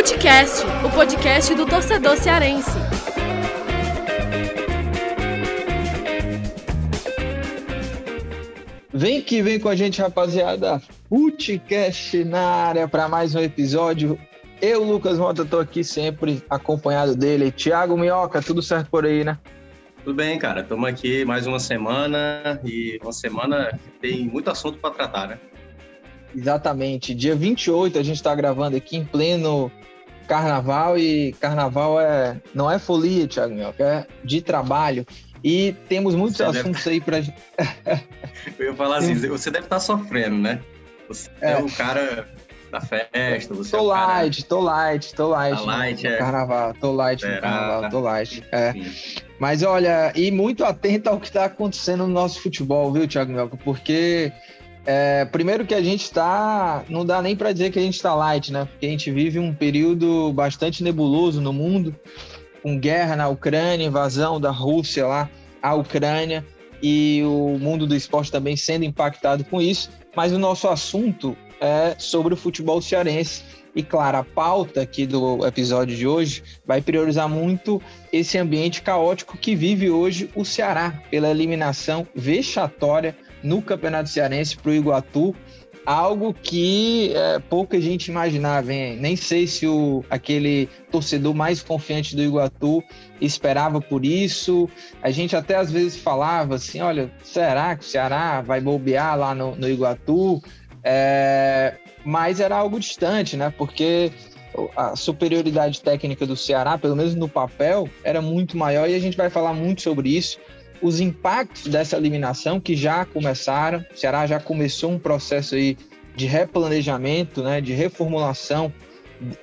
Futecast, o podcast do torcedor cearense. Vem que vem com a gente, rapaziada. Futecast na área para mais um episódio. Eu, Lucas Mota, tô aqui sempre acompanhado dele. Thiago Minhoca, tudo certo por aí, né? Tudo bem, cara. Estamos aqui mais uma semana e uma semana que tem muito assunto para tratar, né? Exatamente. Dia 28 a gente está gravando aqui em pleno carnaval e carnaval é não é folia, Thiago Minhoca, é de trabalho. E temos muitos você assuntos deve... aí para Eu ia falar assim, você deve estar tá sofrendo, né? Você é, é o cara da festa, você tô é light, tô light, tô light, tá light no, é. carnaval, tô light no carnaval, tô light. É. Mas olha, e muito atento ao que está acontecendo no nosso futebol, viu, Thiago Melco? Porque é, primeiro que a gente está, não dá nem para dizer que a gente está light, né? Porque a gente vive um período bastante nebuloso no mundo, com guerra na Ucrânia, invasão da Rússia lá à Ucrânia e o mundo do esporte também sendo impactado com isso. Mas o nosso assunto é sobre o futebol cearense. E claro, a pauta aqui do episódio de hoje vai priorizar muito esse ambiente caótico que vive hoje o Ceará pela eliminação vexatória no Campeonato Cearense para o Iguatu, algo que é, pouca gente imaginava. Hein? Nem sei se o, aquele torcedor mais confiante do Iguatu esperava por isso. A gente até às vezes falava assim: olha, será que o Ceará vai bobear lá no, no Iguatu? É, mas era algo distante, né? Porque a superioridade técnica do Ceará, pelo menos no papel, era muito maior e a gente vai falar muito sobre isso os impactos dessa eliminação que já começaram. O Ceará já começou um processo aí de replanejamento, né, de reformulação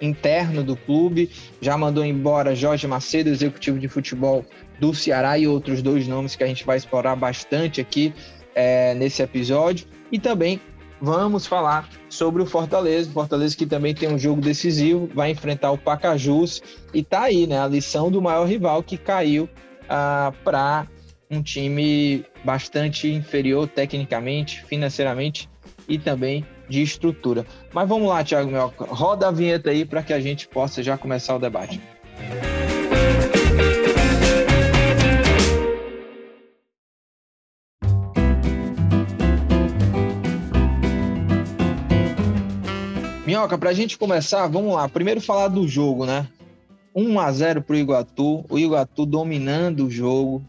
interno do clube, já mandou embora Jorge Macedo, executivo de futebol do Ceará, e outros dois nomes que a gente vai explorar bastante aqui é, nesse episódio. E também vamos falar sobre o Fortaleza, Fortaleza que também tem um jogo decisivo, vai enfrentar o Pacajus, e tá aí, né, a lição do maior rival que caiu ah, para um time bastante inferior tecnicamente, financeiramente e também de estrutura. Mas vamos lá, Thiago Melca, roda a vinheta aí para que a gente possa já começar o debate. Minhoca, para a gente começar, vamos lá. Primeiro falar do jogo, né? 1 a 0 para o Iguatu, o Iguatu dominando o jogo,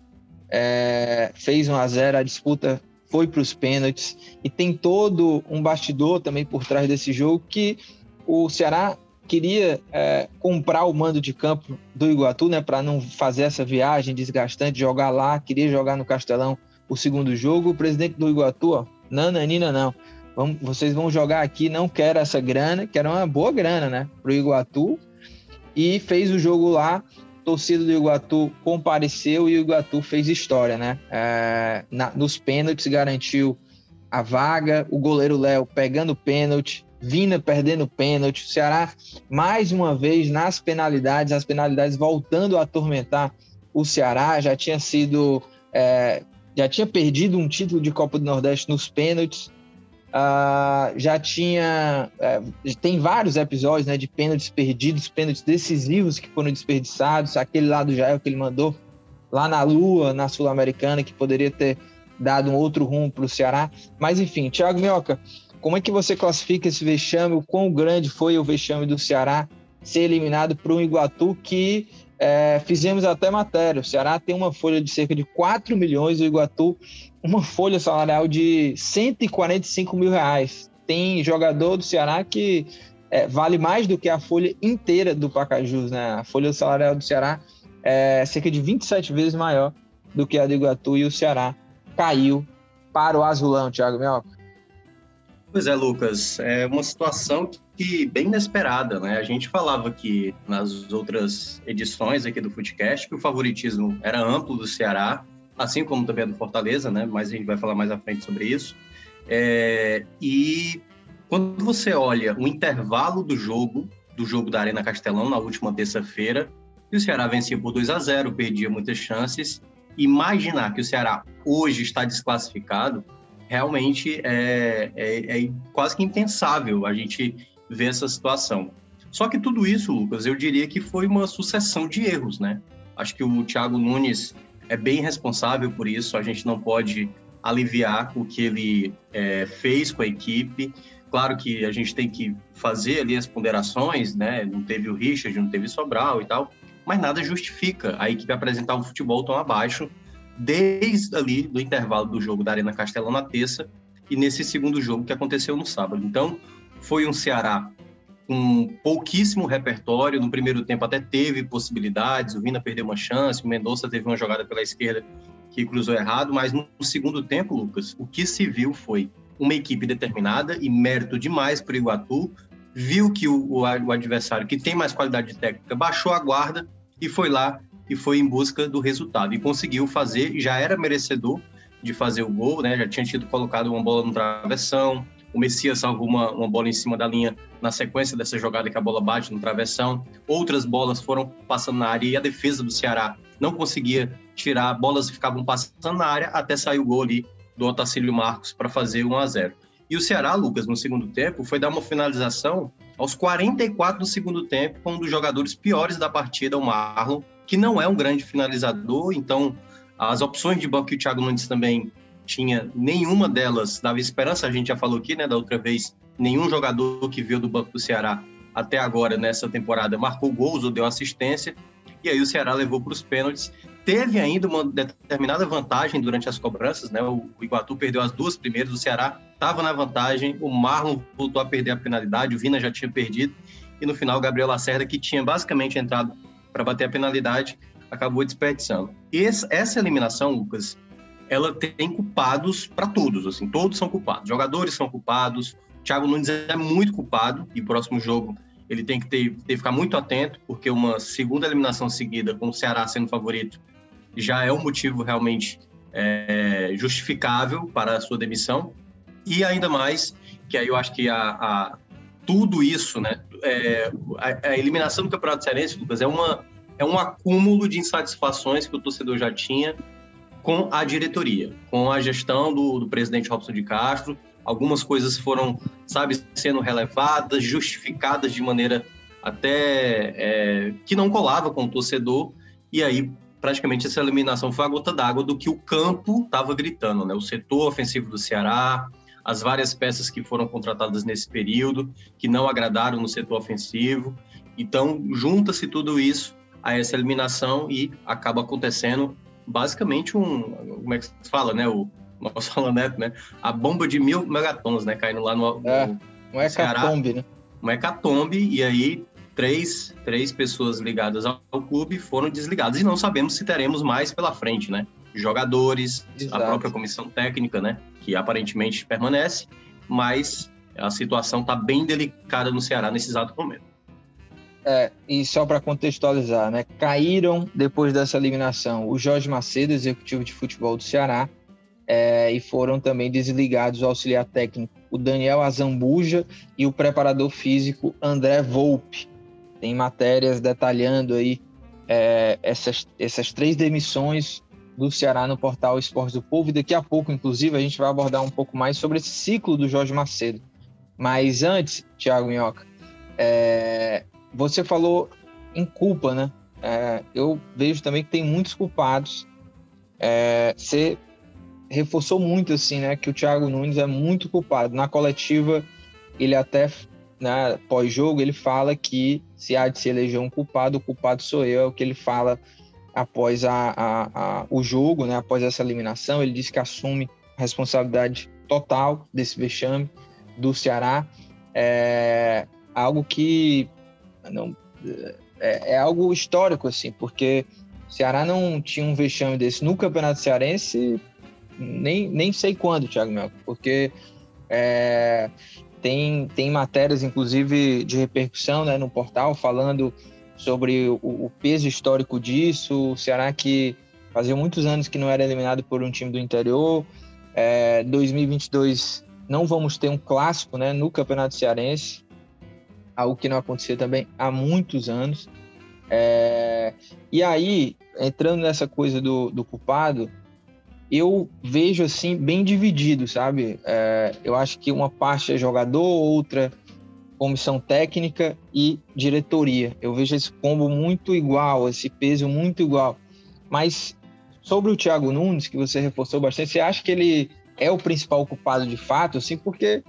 é, fez 1 a 0 a disputa foi para os pênaltis. E tem todo um bastidor também por trás desse jogo que o Ceará queria é, comprar o mando de campo do Iguatu, né, para não fazer essa viagem desgastante, jogar lá, queria jogar no Castelão o segundo jogo. O presidente do Iguatu, ó, nananina não, vamos, vocês vão jogar aqui, não quero essa grana, que era uma boa grana, né, para o Iguatu, e fez o jogo lá torcida do Iguatu compareceu e o Iguatu fez história, né? É, na, nos pênaltis garantiu a vaga, o goleiro Léo pegando pênalti, Vina perdendo pênalti, o Ceará mais uma vez nas penalidades, as penalidades voltando a atormentar o Ceará, já tinha sido é, já tinha perdido um título de Copa do Nordeste nos pênaltis, Uh, já tinha. Uh, tem vários episódios né, de pênaltis perdidos, pênaltis decisivos que foram desperdiçados. Aquele lá do Jael que ele mandou lá na Lua, na Sul-Americana, que poderia ter dado um outro rumo para o Ceará. Mas enfim, Thiago Minhoca, como é que você classifica esse vexame? O quão grande foi o vexame do Ceará ser eliminado para um Iguatu que é, fizemos até matéria. O Ceará tem uma folha de cerca de 4 milhões, o Iguatu uma folha salarial de 145 mil reais. Tem jogador do Ceará que é, vale mais do que a folha inteira do Pacajus, né? A folha salarial do Ceará é cerca de 27 vezes maior do que a do Iguatu e o Ceará caiu para o Azulão, Thiago Minhoca. Pois é, Lucas, é uma situação que bem inesperada, né? A gente falava que nas outras edições aqui do Footcast que o favoritismo era amplo do Ceará, assim como também é do Fortaleza, né? Mas a gente vai falar mais à frente sobre isso. É, e quando você olha o intervalo do jogo, do jogo da Arena Castelão na última terça-feira, e o Ceará vencia por 2 a 0, perdia muitas chances, imaginar que o Ceará hoje está desclassificado realmente é, é, é quase que impensável a gente ver essa situação. Só que tudo isso, Lucas, eu diria que foi uma sucessão de erros, né? Acho que o Thiago Nunes é bem responsável por isso, a gente não pode aliviar o que ele é, fez com a equipe. Claro que a gente tem que fazer ali as ponderações, né? Não teve o Richard, não teve Sobral e tal, mas nada justifica a equipe apresentar um futebol tão abaixo desde ali do intervalo do jogo da Arena Castelão na terça e nesse segundo jogo que aconteceu no sábado. Então, foi um Ceará com pouquíssimo repertório. No primeiro tempo até teve possibilidades, o Vina perdeu uma chance, o Mendonça teve uma jogada pela esquerda que cruzou errado, mas no segundo tempo, Lucas, o que se viu foi uma equipe determinada e mérito demais para o Iguatu, viu que o, o, o adversário, que tem mais qualidade técnica, baixou a guarda e foi lá e foi em busca do resultado. E conseguiu fazer, já era merecedor de fazer o gol, né? Já tinha tido colocado uma bola no travessão, o Messias salvou uma, uma bola em cima da linha na sequência dessa jogada que a bola bate no travessão. Outras bolas foram passando na área e a defesa do Ceará não conseguia tirar, bolas ficavam passando na área até sair o gol ali do Otacílio Marcos para fazer 1 a 0. E o Ceará, Lucas, no segundo tempo, foi dar uma finalização aos 44 do segundo tempo com um dos jogadores piores da partida, o Marlon, que não é um grande finalizador, então as opções de banco que o Thiago Nunes também tinha, nenhuma delas dava esperança, a gente já falou aqui, né, da outra vez, nenhum jogador que veio do banco do Ceará até agora nessa temporada marcou gols ou deu assistência, e aí o Ceará levou para os pênaltis. Teve ainda uma determinada vantagem durante as cobranças, né? O Iguatu perdeu as duas primeiras, o Ceará estava na vantagem, o Marlon voltou a perder a penalidade, o Vina já tinha perdido, e no final o Gabriel Lacerda, que tinha basicamente entrado para bater a penalidade, acabou desperdiçando. Essa eliminação, Lucas, ela tem culpados para todos, assim, todos são culpados. Jogadores são culpados, Thiago Nunes é muito culpado e próximo jogo ele tem que ter, ter ficar muito atento, porque uma segunda eliminação seguida com o Ceará sendo favorito já é um motivo realmente é, justificável para a sua demissão. E ainda mais que aí eu acho que a, a tudo isso, né, é, a, a, eliminação do Campeonato Cearense, Lucas, é uma é um acúmulo de insatisfações que o torcedor já tinha com a diretoria, com a gestão do, do presidente Robson de Castro. Algumas coisas foram, sabe, sendo relevadas, justificadas de maneira até é, que não colava com o torcedor, e aí praticamente essa eliminação foi a gota d'água do que o campo estava gritando, né? O setor ofensivo do Ceará, as várias peças que foram contratadas nesse período, que não agradaram no setor ofensivo. Então, junta-se tudo isso a essa eliminação e acaba acontecendo basicamente um, como é que se fala, né? O nosso Alanete, né? A bomba de mil megatons, né? Caindo lá no, é, no um hecatombe, né? Um hecatombe, e aí três, três pessoas ligadas ao, ao clube foram desligadas. E não sabemos se teremos mais pela frente, né? Jogadores, Exato. a própria comissão técnica, né? Que aparentemente permanece, mas a situação está bem delicada no Ceará nesse exato momento. É, e só para contextualizar, né? Caíram depois dessa eliminação o Jorge Macedo, executivo de futebol do Ceará, é, e foram também desligados o auxiliar técnico, o Daniel Azambuja e o preparador físico André Volpe. Tem matérias detalhando aí é, essas, essas três demissões do Ceará no portal Esporte do Povo. E daqui a pouco, inclusive, a gente vai abordar um pouco mais sobre esse ciclo do Jorge Macedo. Mas antes, Thiago Minhoca, é, você falou em culpa, né? É, eu vejo também que tem muitos culpados. É, você reforçou muito assim, né? Que o Thiago Nunes é muito culpado. Na coletiva, ele até, né, pós-jogo, ele fala que se há de se eleger um culpado, o culpado sou eu. É o que ele fala após a, a, a, o jogo, né? Após essa eliminação, ele disse que assume responsabilidade total desse vexame do Ceará. É algo que não, é, é, algo histórico, assim, porque Ceará não tinha um vexame desse no Campeonato Cearense, nem, nem sei quando, Thiago Mel, porque é, tem, tem matérias, inclusive, de repercussão né, no portal, falando sobre o, o, peso histórico disso. O Ceará que fazia muitos anos que não era eliminado por um time do interior. É, 2022 não vamos ter um clássico né, no Campeonato Cearense algo que não acontecia também há muitos anos. É, e aí, entrando nessa coisa do, do culpado, eu vejo assim bem dividido, sabe? É, eu acho que uma parte é jogador, outra comissão técnica e diretoria. Eu vejo esse combo muito igual, esse peso muito igual. Mas sobre o Thiago Nunes, que você reforçou bastante, você acha que ele é o principal culpado de fato, assim, porque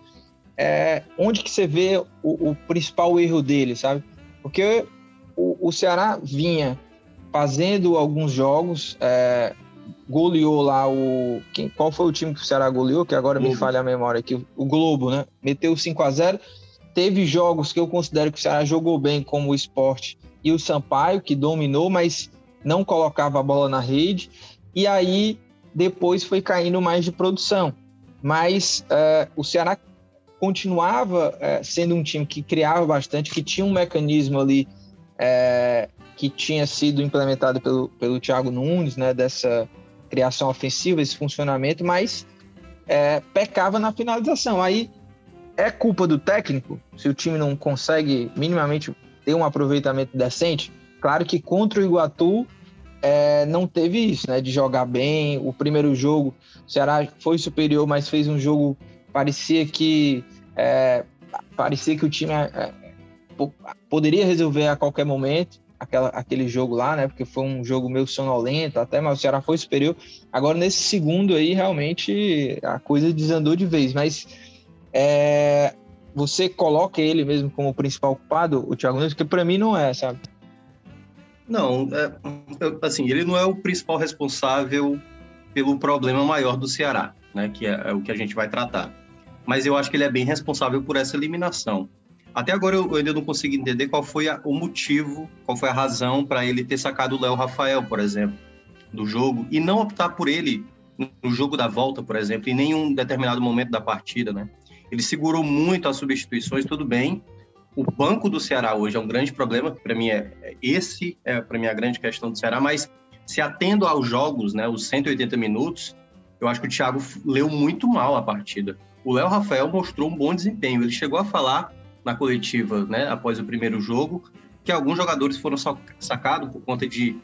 é, onde que você vê o, o, principal erro dele, sabe? Porque o, o Ceará vinha fazendo alguns jogos, é, goleou lá o. Quem, qual foi o time que o Ceará goleou? Que agora Globo. me falha a memória aqui. O Globo, né? Meteu 5 a 0 Teve jogos que eu considero que o Ceará jogou bem, como o esporte e o Sampaio, que dominou, mas não colocava a bola na rede. E aí depois foi caindo mais de produção. Mas uh, o Ceará continuava uh, sendo um time que criava bastante, que tinha um mecanismo ali uh, que tinha sido implementado pelo, pelo Thiago Nunes, né, dessa criação ofensiva, esse funcionamento, mas é, pecava na finalização. Aí é culpa do técnico se o time não consegue minimamente ter um aproveitamento decente. Claro que contra o Iguatu é, não teve isso, né? De jogar bem. O primeiro jogo, o Ceará foi superior, mas fez um jogo parecia que é, parecia que o time é, poderia resolver a qualquer momento aquela, aquele jogo lá, né? Porque foi um jogo meio sonolento até, mas o Ceará foi superior. Agora, nesse segundo aí, realmente a coisa desandou de vez. Mas é, você coloca ele mesmo como principal culpado, o Thiago Nunes, que para mim não é, sabe? Não, é, assim, ele não é o principal responsável pelo problema maior do Ceará, né? Que é, é o que a gente vai tratar. Mas eu acho que ele é bem responsável por essa eliminação. Até agora eu, ainda não consigo entender qual foi a, o motivo, qual foi a razão para ele ter sacado o Léo Rafael, por exemplo, do jogo, e não optar por ele no jogo da volta, por exemplo, em nenhum determinado momento da partida, né? Ele segurou muito as substituições, tudo bem. O banco do Ceará hoje é um grande problema, para mim é, é esse é para mim a grande questão do Ceará, mas se atendo aos jogos, né, os 180 minutos, eu acho que o Thiago leu muito mal a partida. O Léo Rafael mostrou um bom desempenho. Ele chegou a falar na coletiva, né, após o primeiro jogo, que alguns jogadores foram sacados por conta de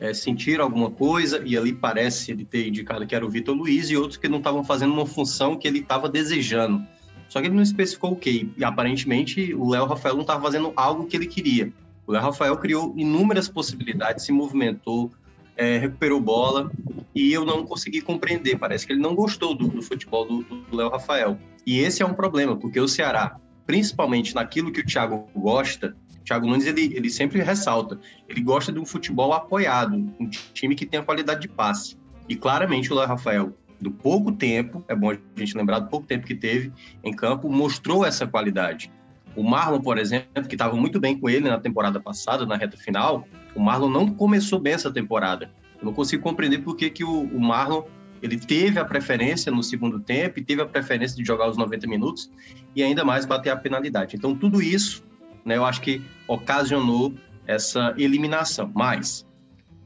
é, sentir alguma coisa, e ali parece ele ter indicado que era o Vitor Luiz, e outros que não estavam fazendo uma função que ele estava desejando. Só que ele não especificou o quê? E aparentemente o Léo Rafael não estava fazendo algo que ele queria. O Léo Rafael criou inúmeras possibilidades, se movimentou, é, recuperou bola, e eu não consegui compreender. Parece que ele não gostou do, do futebol do Léo Rafael. E esse é um problema, porque o Ceará principalmente naquilo que o Thiago gosta, o Thiago Nunes ele, ele sempre ressalta, ele gosta de um futebol apoiado, um time que tenha qualidade de passe. E claramente o Léo Rafael, do pouco tempo, é bom a gente lembrar do pouco tempo que teve em campo, mostrou essa qualidade. O Marlon, por exemplo, que estava muito bem com ele na temporada passada, na reta final, o Marlon não começou bem essa temporada. Eu não consigo compreender por que, que o, o Marlon ele teve a preferência no segundo tempo e teve a preferência de jogar os 90 minutos e ainda mais bater a penalidade. Então, tudo isso, né, eu acho que ocasionou essa eliminação. Mas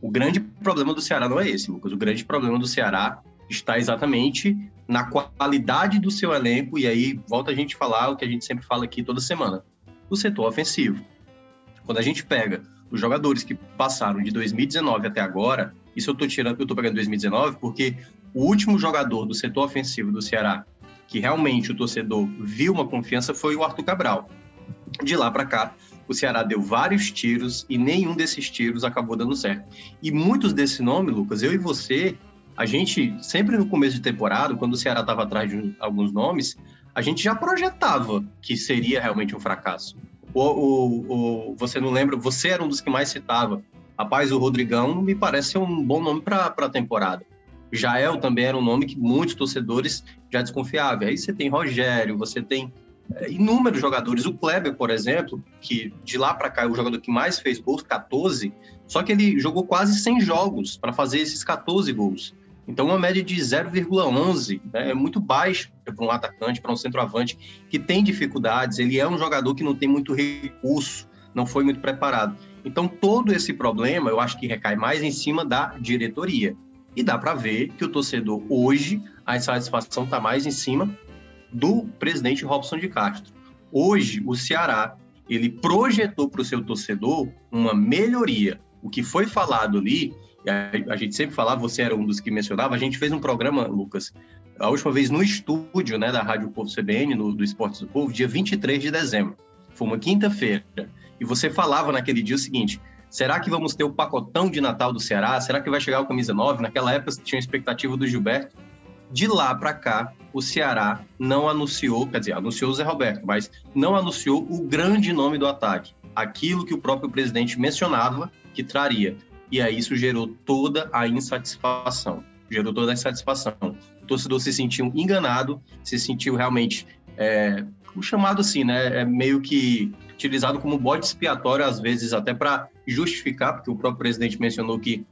o grande problema do Ceará não é esse, Lucas. O grande problema do Ceará está exatamente na qualidade do seu elenco, e aí volta a gente falar o que a gente sempre fala aqui toda semana: o setor ofensivo. Quando a gente pega os jogadores que passaram de 2019 até agora, isso eu estou tirando, eu estou pegando 2019 porque o último jogador do setor ofensivo do Ceará que realmente o torcedor viu uma confiança foi o Arthur Cabral. De lá para cá, o Ceará deu vários tiros e nenhum desses tiros acabou dando certo. E muitos desse nome, Lucas, eu e você, a gente sempre no começo de temporada, quando o Ceará estava atrás de alguns nomes, a gente já projetava que seria realmente um fracasso. O, o, o, você não lembra? Você era um dos que mais citava. Rapaz, o Rodrigão me parece um bom nome para a temporada. Jael também era um nome que muitos torcedores já desconfiavam. Aí você tem Rogério, você tem é, inúmeros jogadores. O Kleber, por exemplo, que de lá para cá é o jogador que mais fez gols, 14, só que ele jogou quase 100 jogos para fazer esses 14 gols. Então, uma média de 0,11 né, é muito baixa para um atacante, para um centroavante que tem dificuldades. Ele é um jogador que não tem muito recurso, não foi muito preparado. Então, todo esse problema eu acho que recai mais em cima da diretoria. E dá para ver que o torcedor hoje, a insatisfação está mais em cima do presidente Robson de Castro. Hoje, o Ceará, ele projetou para o seu torcedor uma melhoria. O que foi falado ali, a, a gente sempre falava, você era um dos que mencionava, a gente fez um programa, Lucas, a última vez no estúdio né, da Rádio Povo CBN, no, do Esportes do Povo, dia 23 de dezembro. foi uma quinta-feira, e você falava naquele dia o seguinte: será que vamos ter o pacotão de Natal do Ceará? Será que vai chegar o camisa 9? Naquela época tinha expectativa do Gilberto. De lá para cá, o Ceará não anunciou, quer dizer, anunciou o Zé Roberto, mas não anunciou o grande nome do ataque, aquilo que o próprio presidente mencionava que traria. E aí isso gerou toda a insatisfação. Gerou toda a insatisfação. O torcedor se sentiu enganado, se sentiu realmente é, o chamado assim, né? É meio que utilizado como bode expiatório, às vezes até para justificar, porque o próprio presidente mencionou que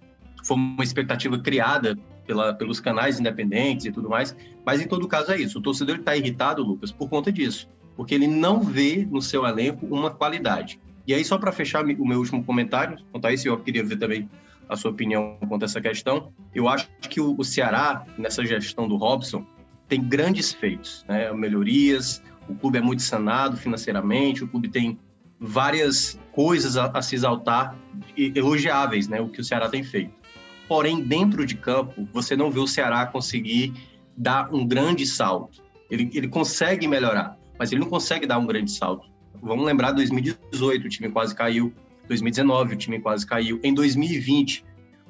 foi uma expectativa criada pela, pelos canais independentes e tudo mais. Mas em todo caso é isso. O torcedor está irritado, Lucas, por conta disso, porque ele não vê no seu elenco uma qualidade. E aí, só para fechar o meu último comentário, a isso, eu queria ver também a sua opinião quanto a essa questão. Eu acho que o, o Ceará, nessa gestão do Robson, tem grandes feitos, né? melhorias, o clube é muito sanado financeiramente, o clube tem várias coisas a, a se exaltar, elogiáveis, né? o que o Ceará tem feito. Porém, dentro de campo, você não vê o Ceará conseguir dar um grande salto. Ele, ele consegue melhorar, mas ele não consegue dar um grande salto. Vamos lembrar 2018, o time quase caiu. 2019, o time quase caiu. Em 2020,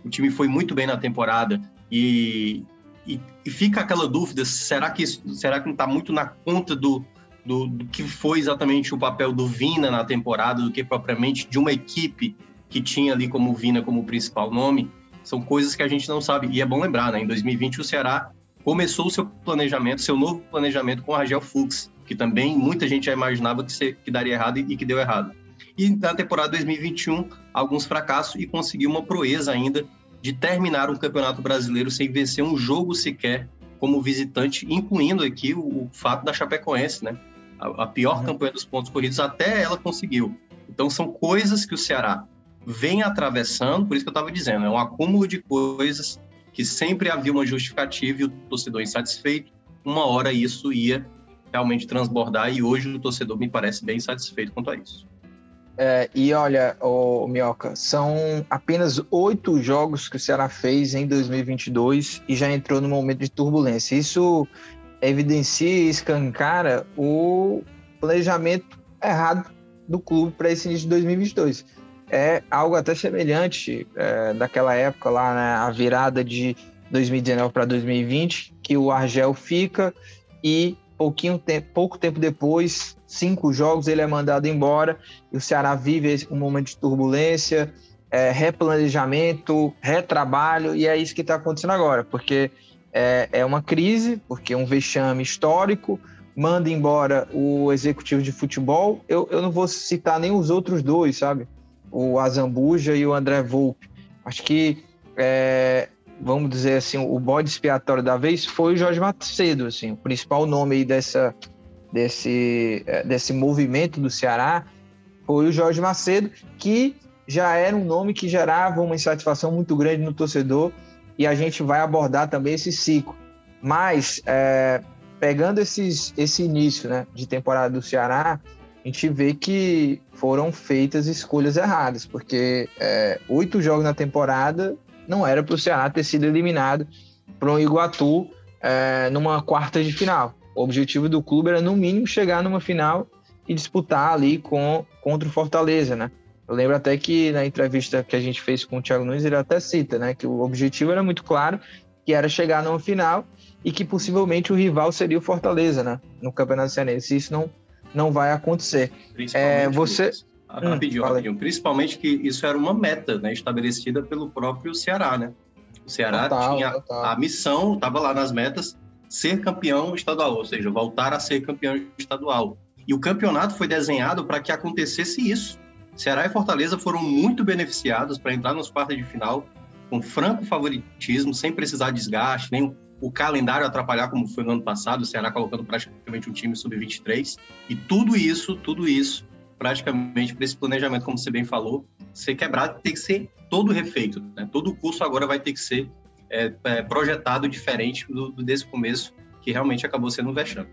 o time foi muito bem na temporada e, e, e fica aquela dúvida: será que, será que não está muito na conta do, do, do, que foi exatamente o papel do Vina na temporada, do que propriamente de uma equipe que tinha ali como Vina como principal nome? São coisas que a gente não sabe. E é bom lembrar, né? Em 2020, o Ceará começou o seu planejamento, seu novo planejamento com o Argel Fux, que também muita gente já imaginava que, que daria errado e que deu errado. E na temporada 2021, alguns fracassos e conseguiu uma proeza ainda de terminar um campeonato brasileiro sem vencer um jogo sequer como visitante, incluindo aqui o, o fato da Chapecoense, né? A, a pior uhum. campanha dos pontos corridos, até ela conseguiu. Então, são coisas que o Ceará vem atravessando, por isso que eu estava dizendo, é um acúmulo de coisas que sempre havia uma justificativa e o torcedor insatisfeito, uma hora isso ia realmente transbordar e hoje o torcedor me parece bem satisfeito quanto a isso. É, e olha, o Mioca, são apenas oito jogos que o Ceará fez em 2022 e já entrou no momento de turbulência. Isso evidencia e escancara o planejamento errado do clube para esse início de 2022. É algo até semelhante é, daquela época lá, né, a virada de 2019 para 2020, que o Argel fica e pouquinho tempo, pouco tempo depois, cinco jogos, ele é mandado embora e o Ceará vive um momento de turbulência, é, replanejamento, retrabalho, e é isso que está acontecendo agora, porque é, é uma crise, porque é um vexame histórico, manda embora o executivo de futebol. Eu, eu não vou citar nem os outros dois, sabe? O Azambuja e o André Volpe. Acho que é, vamos dizer assim, o bode expiatório da vez foi o Jorge Macedo, assim, o principal nome aí dessa, desse, eh, desse movimento do Ceará foi o Jorge Macedo, que já era um nome que gerava uma insatisfação muito grande no torcedor e a gente vai abordar também esse ciclo. Mas, é, pegando esses, esse início né, de temporada do Ceará, a gente vê que foram feitas escolhas erradas, porque é, oito jogos na temporada não era para o Ceará ter sido eliminado para um Iguatu é, numa quarta de final. O objetivo do clube era, no mínimo, chegar numa final e disputar ali com, contra o Fortaleza, né? Eu lembro até que na entrevista que a gente fez com o Thiago Nunes, ele até cita, né? Que o objetivo era muito claro, que era chegar numa final e que possivelmente o rival seria o Fortaleza, né? No Campeonato Cearense. Isso não, não vai acontecer. É, você... Hum, rapidinho, rapidinho. Principalmente que isso era uma meta né, estabelecida pelo próprio Ceará, né? O Ceará total, tinha total. a missão, estava lá nas metas, ser campeão estadual, ou seja, voltar a ser campeão estadual. E o campeonato foi desenhado para que acontecesse isso. Ceará e Fortaleza foram muito beneficiados para entrar nos quartos de final com franco favoritismo, sem precisar de desgaste, nem o calendário atrapalhar como foi no ano passado, o Ceará colocando praticamente um time sub-23. E tudo isso, tudo isso praticamente para esse planejamento, como você bem falou, ser quebrado tem que ser todo refeito. Né? Todo o curso agora vai ter que ser é, é, projetado diferente do, desse começo, que realmente acabou sendo um vexame.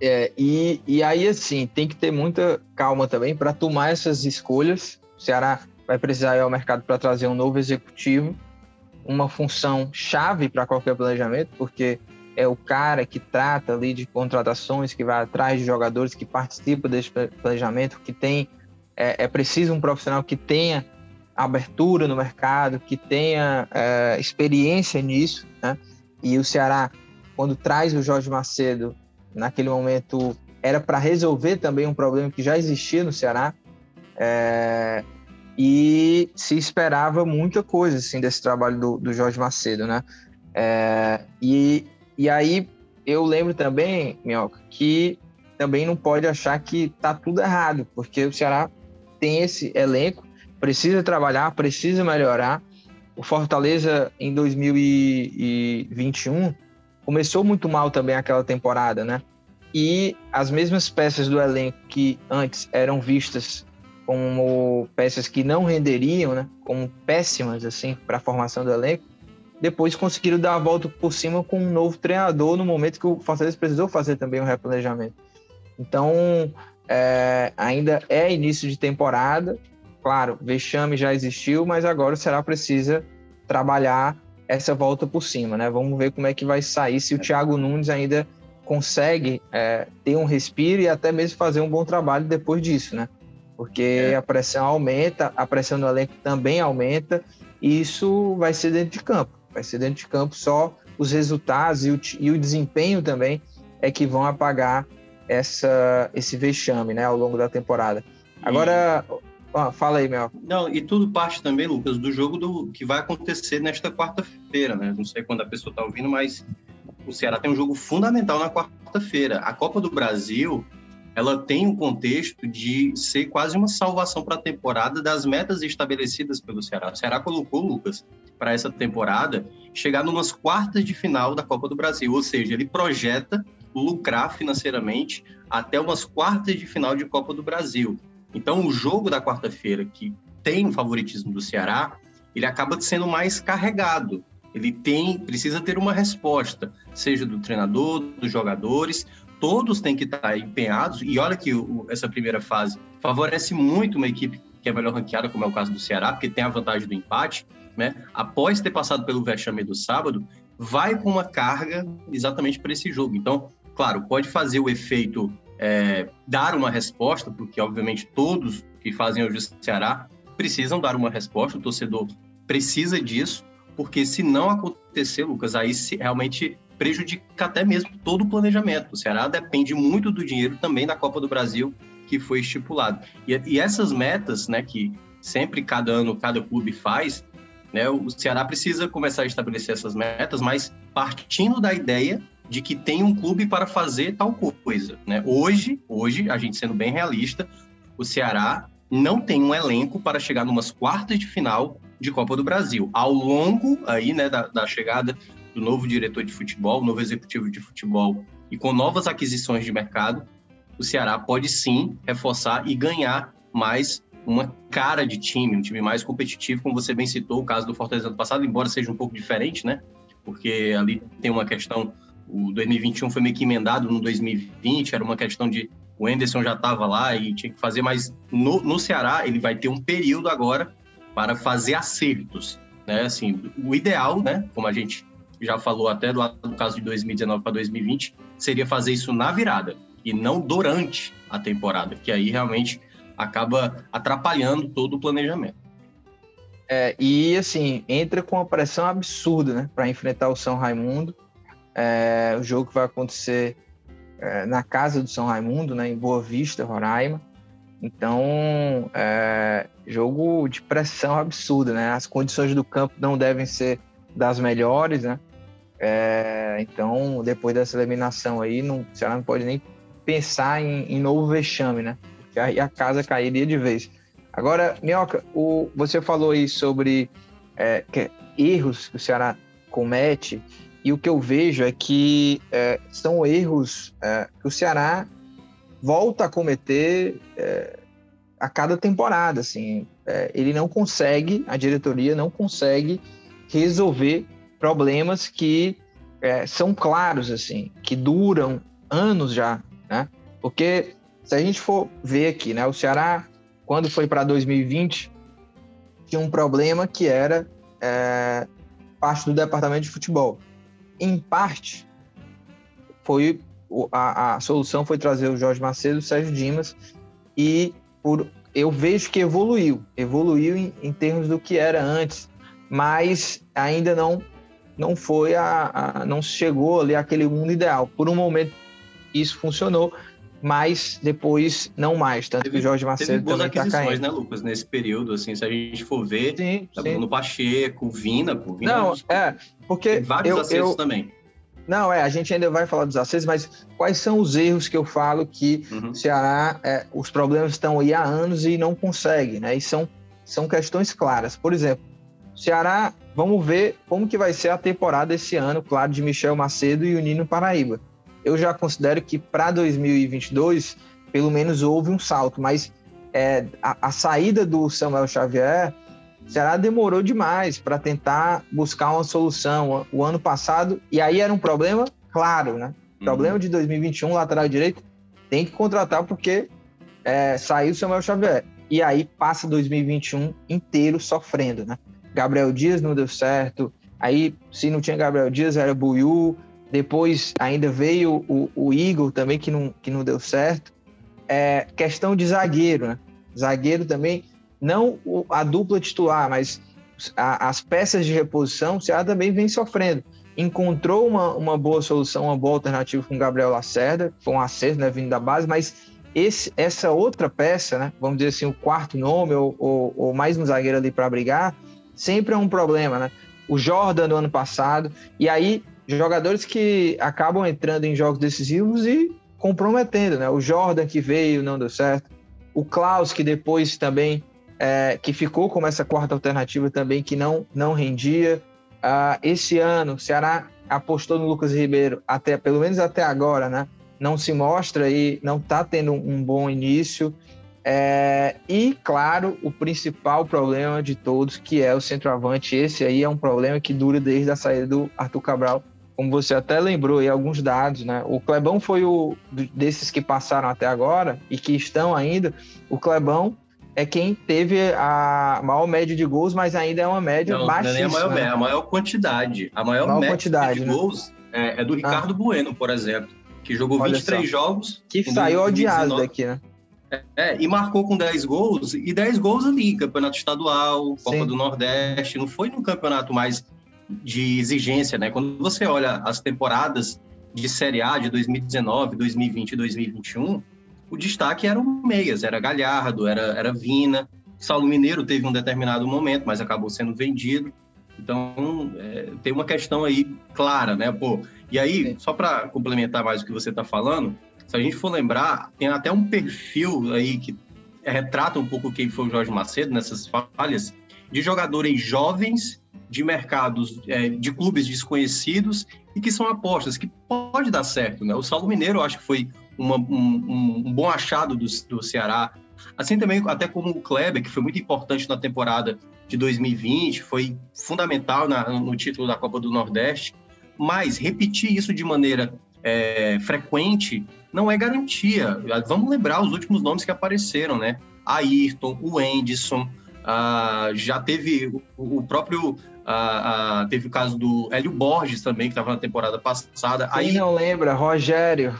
É, e, e aí, assim, tem que ter muita calma também para tomar essas escolhas. O Ceará vai precisar ir ao mercado para trazer um novo executivo, uma função chave para qualquer planejamento, porque é o cara que trata ali de contratações, que vai atrás de jogadores, que participa desse planejamento, que tem é, é preciso um profissional que tenha abertura no mercado, que tenha é, experiência nisso, né? E o Ceará, quando traz o Jorge Macedo, naquele momento era para resolver também um problema que já existia no Ceará, é, e se esperava muita coisa assim desse trabalho do, do Jorge Macedo, né? É, e, e aí eu lembro também, Minhoca, que também não pode achar que tá tudo errado, porque o Ceará tem esse elenco, precisa trabalhar, precisa melhorar. O Fortaleza em 2021 começou muito mal também aquela temporada, né? E as mesmas peças do elenco que antes eram vistas como peças que não renderiam, né, como péssimas assim para a formação do elenco, depois conseguiram dar a volta por cima com um novo treinador no momento que o Fortaleza precisou fazer também um replanejamento. Então, é, ainda é início de temporada, claro, vexame já existiu, mas agora o Ceará precisa trabalhar essa volta por cima, né? Vamos ver como é que vai sair se o Thiago Nunes ainda consegue é, ter um respiro e até mesmo fazer um bom trabalho depois disso, né? porque é. a pressão aumenta, a pressão no elenco também aumenta, e isso vai ser dentro de campo. Vai ser dentro de campo só os resultados e o, e o desempenho também é que vão apagar essa, esse vexame né, ao longo da temporada. Agora, e... fala aí, Mel. Não, e tudo parte também, Lucas, do jogo do que vai acontecer nesta quarta-feira, né? Não sei quando a pessoa está ouvindo, mas o Ceará tem um jogo fundamental na quarta-feira. A Copa do Brasil ela tem um contexto de ser quase uma salvação para a temporada das metas estabelecidas pelo Ceará. O Ceará colocou, Lucas, para essa temporada, chegar numas quartas de final da Copa do Brasil, ou seja, ele projeta lucrar financeiramente até umas quartas de final de Copa do Brasil. Então, o jogo da quarta-feira, que tem o favoritismo do Ceará, ele acaba sendo mais carregado. Ele tem, precisa ter uma resposta, seja do treinador, dos jogadores, todos têm que estar empenhados, e olha que o, essa primeira fase favorece muito uma equipe que é melhor ranqueada, como é o caso do Ceará, porque tem a vantagem do empate, né? Após ter passado pelo vexame do sábado, vai com uma carga exatamente para esse jogo. Então, claro, pode fazer o efeito é, dar uma resposta, porque obviamente todos que fazem hoje o Ceará precisam dar uma resposta, o torcedor precisa disso, porque se não acontecer, Lucas, aí se realmente prejudica até mesmo todo o planejamento. O Ceará depende muito do dinheiro também da Copa do Brasil que foi estipulado. E, e essas metas, né, que sempre cada ano cada clube faz, né, o Ceará precisa começar a estabelecer essas metas, mas partindo da ideia de que tem um clube para fazer tal coisa, né? Hoje, hoje, a gente sendo bem realista, o Ceará não tem um elenco para chegar numas quartas de final de Copa do Brasil. Ao longo aí, né, da, da chegada do novo diretor de futebol, novo executivo de futebol e com novas aquisições de mercado, o Ceará pode sim reforçar e ganhar mais uma cara de time, um time mais competitivo, como você bem citou, o caso do Fortaleza do passado, embora seja um pouco diferente, né? Porque ali tem uma questão, o 2021 foi meio que emendado no 2020, era uma questão de o Enderson já estava lá e tinha que fazer, mas no, no Ceará ele vai ter um período agora para fazer acertos, né? Assim, o ideal, né? Como a gente já falou até no caso de 2019 para 2020, seria fazer isso na virada e não durante a temporada, que aí realmente acaba atrapalhando todo o planejamento. É, e assim, entra com uma pressão absurda né, para enfrentar o São Raimundo. É, o jogo que vai acontecer é, na casa do São Raimundo, né, em Boa Vista, Roraima. Então, é, jogo de pressão absurda, né? As condições do campo não devem ser das melhores, né? É, então, depois dessa eliminação aí, não, o Ceará não pode nem pensar em, em novo vexame, né? Porque aí a casa cairia de vez. Agora, Minhoca, o, você falou aí sobre é, que, erros que o Ceará comete, e o que eu vejo é que é, são erros é, que o Ceará volta a cometer é, a cada temporada. Assim, é, ele não consegue, a diretoria não consegue resolver problemas que é, são claros, assim, que duram anos já, né? Porque se a gente for ver aqui, né, o Ceará, quando foi para 2020, tinha um problema que era é, parte do departamento de futebol. Em parte, foi a, a solução foi trazer o Jorge Macedo, o Sérgio Dimas, e por, eu vejo que evoluiu, evoluiu em, em termos do que era antes, mas ainda não não foi a, a, não chegou ali aquele mundo ideal. Por um momento isso funcionou, mas depois não mais, tanto teve, que o Jorge Macedo também está caindo. né, Lucas, nesse período, assim, se a gente for ver, sim, tá sim. no Pacheco, Vina, pô, Vina Não, é, porque vários eu, acertos eu, também. Não, é, a gente ainda vai falar dos acessos, mas quais são os erros que eu falo que uhum. o Ceará, é, os problemas estão aí há anos e não consegue, né? E são, são questões claras. Por exemplo, Ceará, vamos ver como que vai ser a temporada esse ano, claro, de Michel Macedo e o Nino Paraíba. Eu já considero que para 2022, pelo menos houve um salto, mas é, a, a saída do Samuel Xavier Ceará demorou demais para tentar buscar uma solução. O ano passado, e aí era um problema claro, né? Uhum. Problema de 2021, lateral direito, tem que contratar porque é, saiu o Samuel Xavier. E aí passa 2021 inteiro sofrendo, né? Gabriel Dias não deu certo. Aí, se não tinha Gabriel Dias, era Buiu. Depois ainda veio o, o Igor também, que não, que não deu certo. É, questão de zagueiro, né? Zagueiro também não a dupla titular, mas a, as peças de reposição, o Ceará também vem sofrendo. Encontrou uma, uma boa solução, uma boa alternativa com o Gabriel Lacerda, foi um acerto, né, vindo da base, mas esse, essa outra peça, né, vamos dizer assim, o quarto nome ou, ou, ou mais um zagueiro ali para brigar, sempre é um problema, né? O Jordan no ano passado, e aí jogadores que acabam entrando em jogos decisivos e comprometendo, né? O Jordan que veio, não deu certo. O Klaus, que depois também é, que ficou como essa quarta alternativa também, que não, não rendia. Uh, esse ano, o Ceará apostou no Lucas Ribeiro, até pelo menos até agora, né? Não se mostra e não está tendo um bom início. É, e, claro, o principal problema de todos, que é o centroavante. Esse aí é um problema que dura desde a saída do Arthur Cabral. Como você até lembrou aí alguns dados, né? O Clebão foi o desses que passaram até agora e que estão ainda. O Clebão é quem teve a maior média de gols, mas ainda é uma média não, baixíssima. Não é a maior, né? a maior quantidade. A maior, maior média quantidade, de né? gols é, é, do Ricardo ah. Bueno, por exemplo, que jogou Olha 23 só. jogos. Que saiu odiado daqui, né? É, e marcou com 10 gols, e 10 gols ali, campeonato estadual, Copa Sim. do Nordeste, não foi num campeonato mais de exigência, né? Quando você olha as temporadas de Série A de 2019, 2020 e 2021, o destaque eram meias, era Galhardo, era, era Vina. Saulo Mineiro teve um determinado momento, mas acabou sendo vendido. Então, é, tem uma questão aí clara, né? Pô, e aí, só para complementar mais o que você está falando, se a gente for lembrar, tem até um perfil aí que retrata um pouco quem foi o Jorge Macedo nessas falhas, de jogadores jovens de mercados, é, de clubes desconhecidos e que são apostas, que pode dar certo, né? O Saulo Mineiro, eu acho que foi uma, um, um, bom achado do, do Ceará. Assim também, até como o Kleber, que foi muito importante na temporada de 2020, foi fundamental na, no título da Copa do Nordeste, mas repetir isso de maneira é, frequente não é garantia. Vamos lembrar os últimos nomes que apareceram, né? Ayrton, o Endson, ah, já teve o, o próprio ah, ah, teve o caso do Hélio Borges também, que estava na temporada passada. Quem Aí não lembra? Rogério.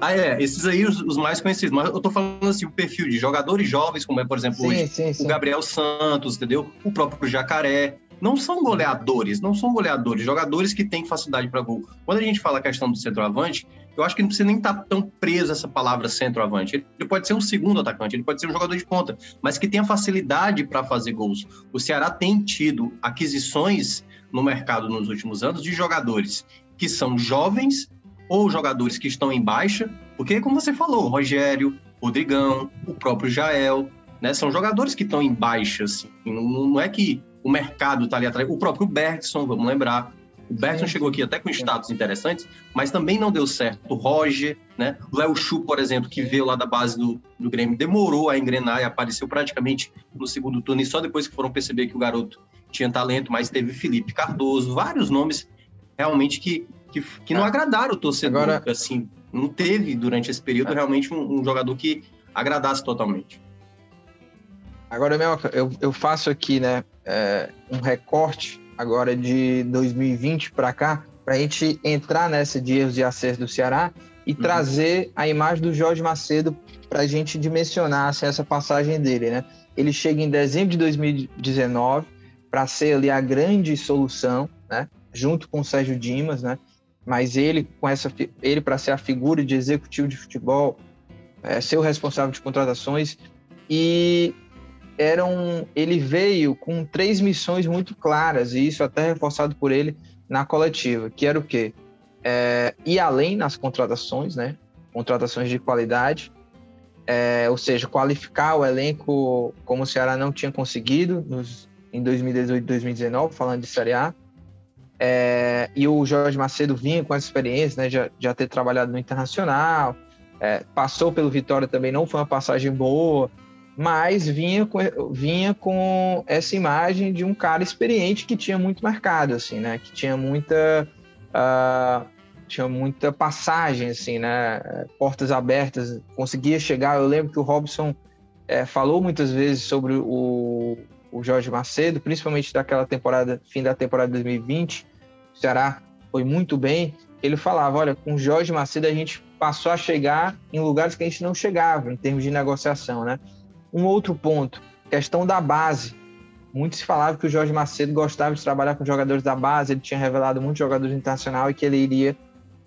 Ah, é, esses aí os, os, mais conhecidos, mas eu tô falando assim, o perfil de jogadores jovens, como é, por exemplo, sim, hoje, sim, sim. o Gabriel Santos, entendeu? O próprio Jacaré. Não são goleadores, não são goleadores, jogadores que têm facilidade para gol. Quando a gente fala a questão do centroavante, eu acho que não precisa nem estar tá tão preso essa palavra centroavante. Ele pode ser um segundo atacante, ele pode ser um jogador de ponta, mas que tenha facilidade para fazer gols. O Ceará tem tido aquisições no mercado nos últimos anos de jogadores que são jovens ou jogadores que estão em baixa, porque, como você falou, Rogério, Rodrigão, o próprio Jael, né, são jogadores que estão em baixa, assim, não, não é que o mercado está ali atrás. O próprio Bergson, vamos lembrar, o Bergson chegou aqui até com status interessantes, mas também não deu certo. O Roger, né? O Léo Chu, por exemplo, que veio lá da base do, do Grêmio, demorou a engrenar e apareceu praticamente no segundo turno, e só depois que foram perceber que o garoto tinha talento, mas teve Felipe Cardoso, vários nomes realmente que que, que não ah. agradaram o torcedor. Agora... Assim, não teve durante esse período realmente um, um, jogador que agradasse totalmente. Agora, eu, eu faço aqui né, é, um recorte agora de 2020 para cá, para a gente entrar nessa de erros e acertos do Ceará e uhum. trazer a imagem do Jorge Macedo para a gente dimensionar assim, essa passagem dele, né? Ele chega em dezembro de 2019 para ser ali a grande solução, né? Junto com o Sérgio Dimas, né? Mas ele com essa ele para ser a figura de executivo de futebol, é, ser o responsável de contratações e era um, ele veio com três missões muito claras e isso até reforçado por ele na coletiva, que era o quê? É, ir além nas contratações, né? Contratações de qualidade, é, ou seja, qualificar o elenco como o Ceará não tinha conseguido nos, em 2018 e 2019, falando de Série A. É, e o Jorge Macedo vinha com essa experiência, né, de já ter trabalhado no Internacional, é, passou pelo Vitória também, não foi uma passagem boa, mas vinha com, vinha com essa imagem de um cara experiente que tinha muito mercado, assim, né, que tinha muita uh, tinha muita passagem, assim, né? Portas abertas, conseguia chegar. Eu lembro que o Robson é, falou muitas vezes sobre o, o Jorge Macedo, principalmente daquela temporada, fim da temporada 2020. O Ceará foi muito bem. Ele falava: olha, com o Jorge Macedo a gente passou a chegar em lugares que a gente não chegava, em termos de negociação, né? Um outro ponto, questão da base. Muito se falava que o Jorge Macedo gostava de trabalhar com jogadores da base, ele tinha revelado muitos jogadores internacional e que ele iria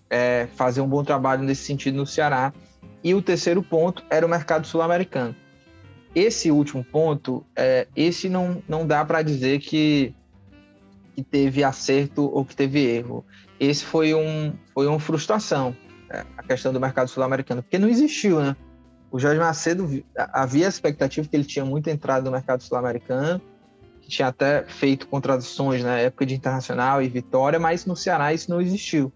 é, fazer um bom trabalho nesse sentido no Ceará. E o terceiro ponto era o mercado sul-americano. Esse último ponto, é, esse não, não dá para dizer que, que teve acerto ou que teve erro. Esse foi, um, foi uma frustração, é, a questão do mercado sul-americano, porque não existiu, né? O Jorge Macedo havia a expectativa que ele tinha muito entrado no mercado sul-americano, que tinha até feito contratações na época de internacional e vitória, mas no Ceará isso não existiu.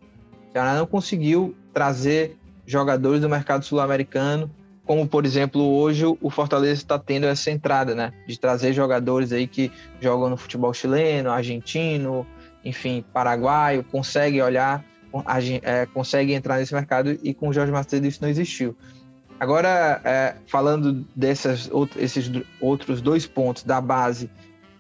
Ceará não conseguiu trazer jogadores do mercado sul-americano, como por exemplo hoje o Fortaleza está tendo essa entrada, né, de trazer jogadores aí que jogam no futebol chileno, argentino, enfim, paraguaio, consegue olhar, é, consegue entrar nesse mercado e com o Jorge Macedo isso não existiu. Agora, é, falando desses esses outros dois pontos da base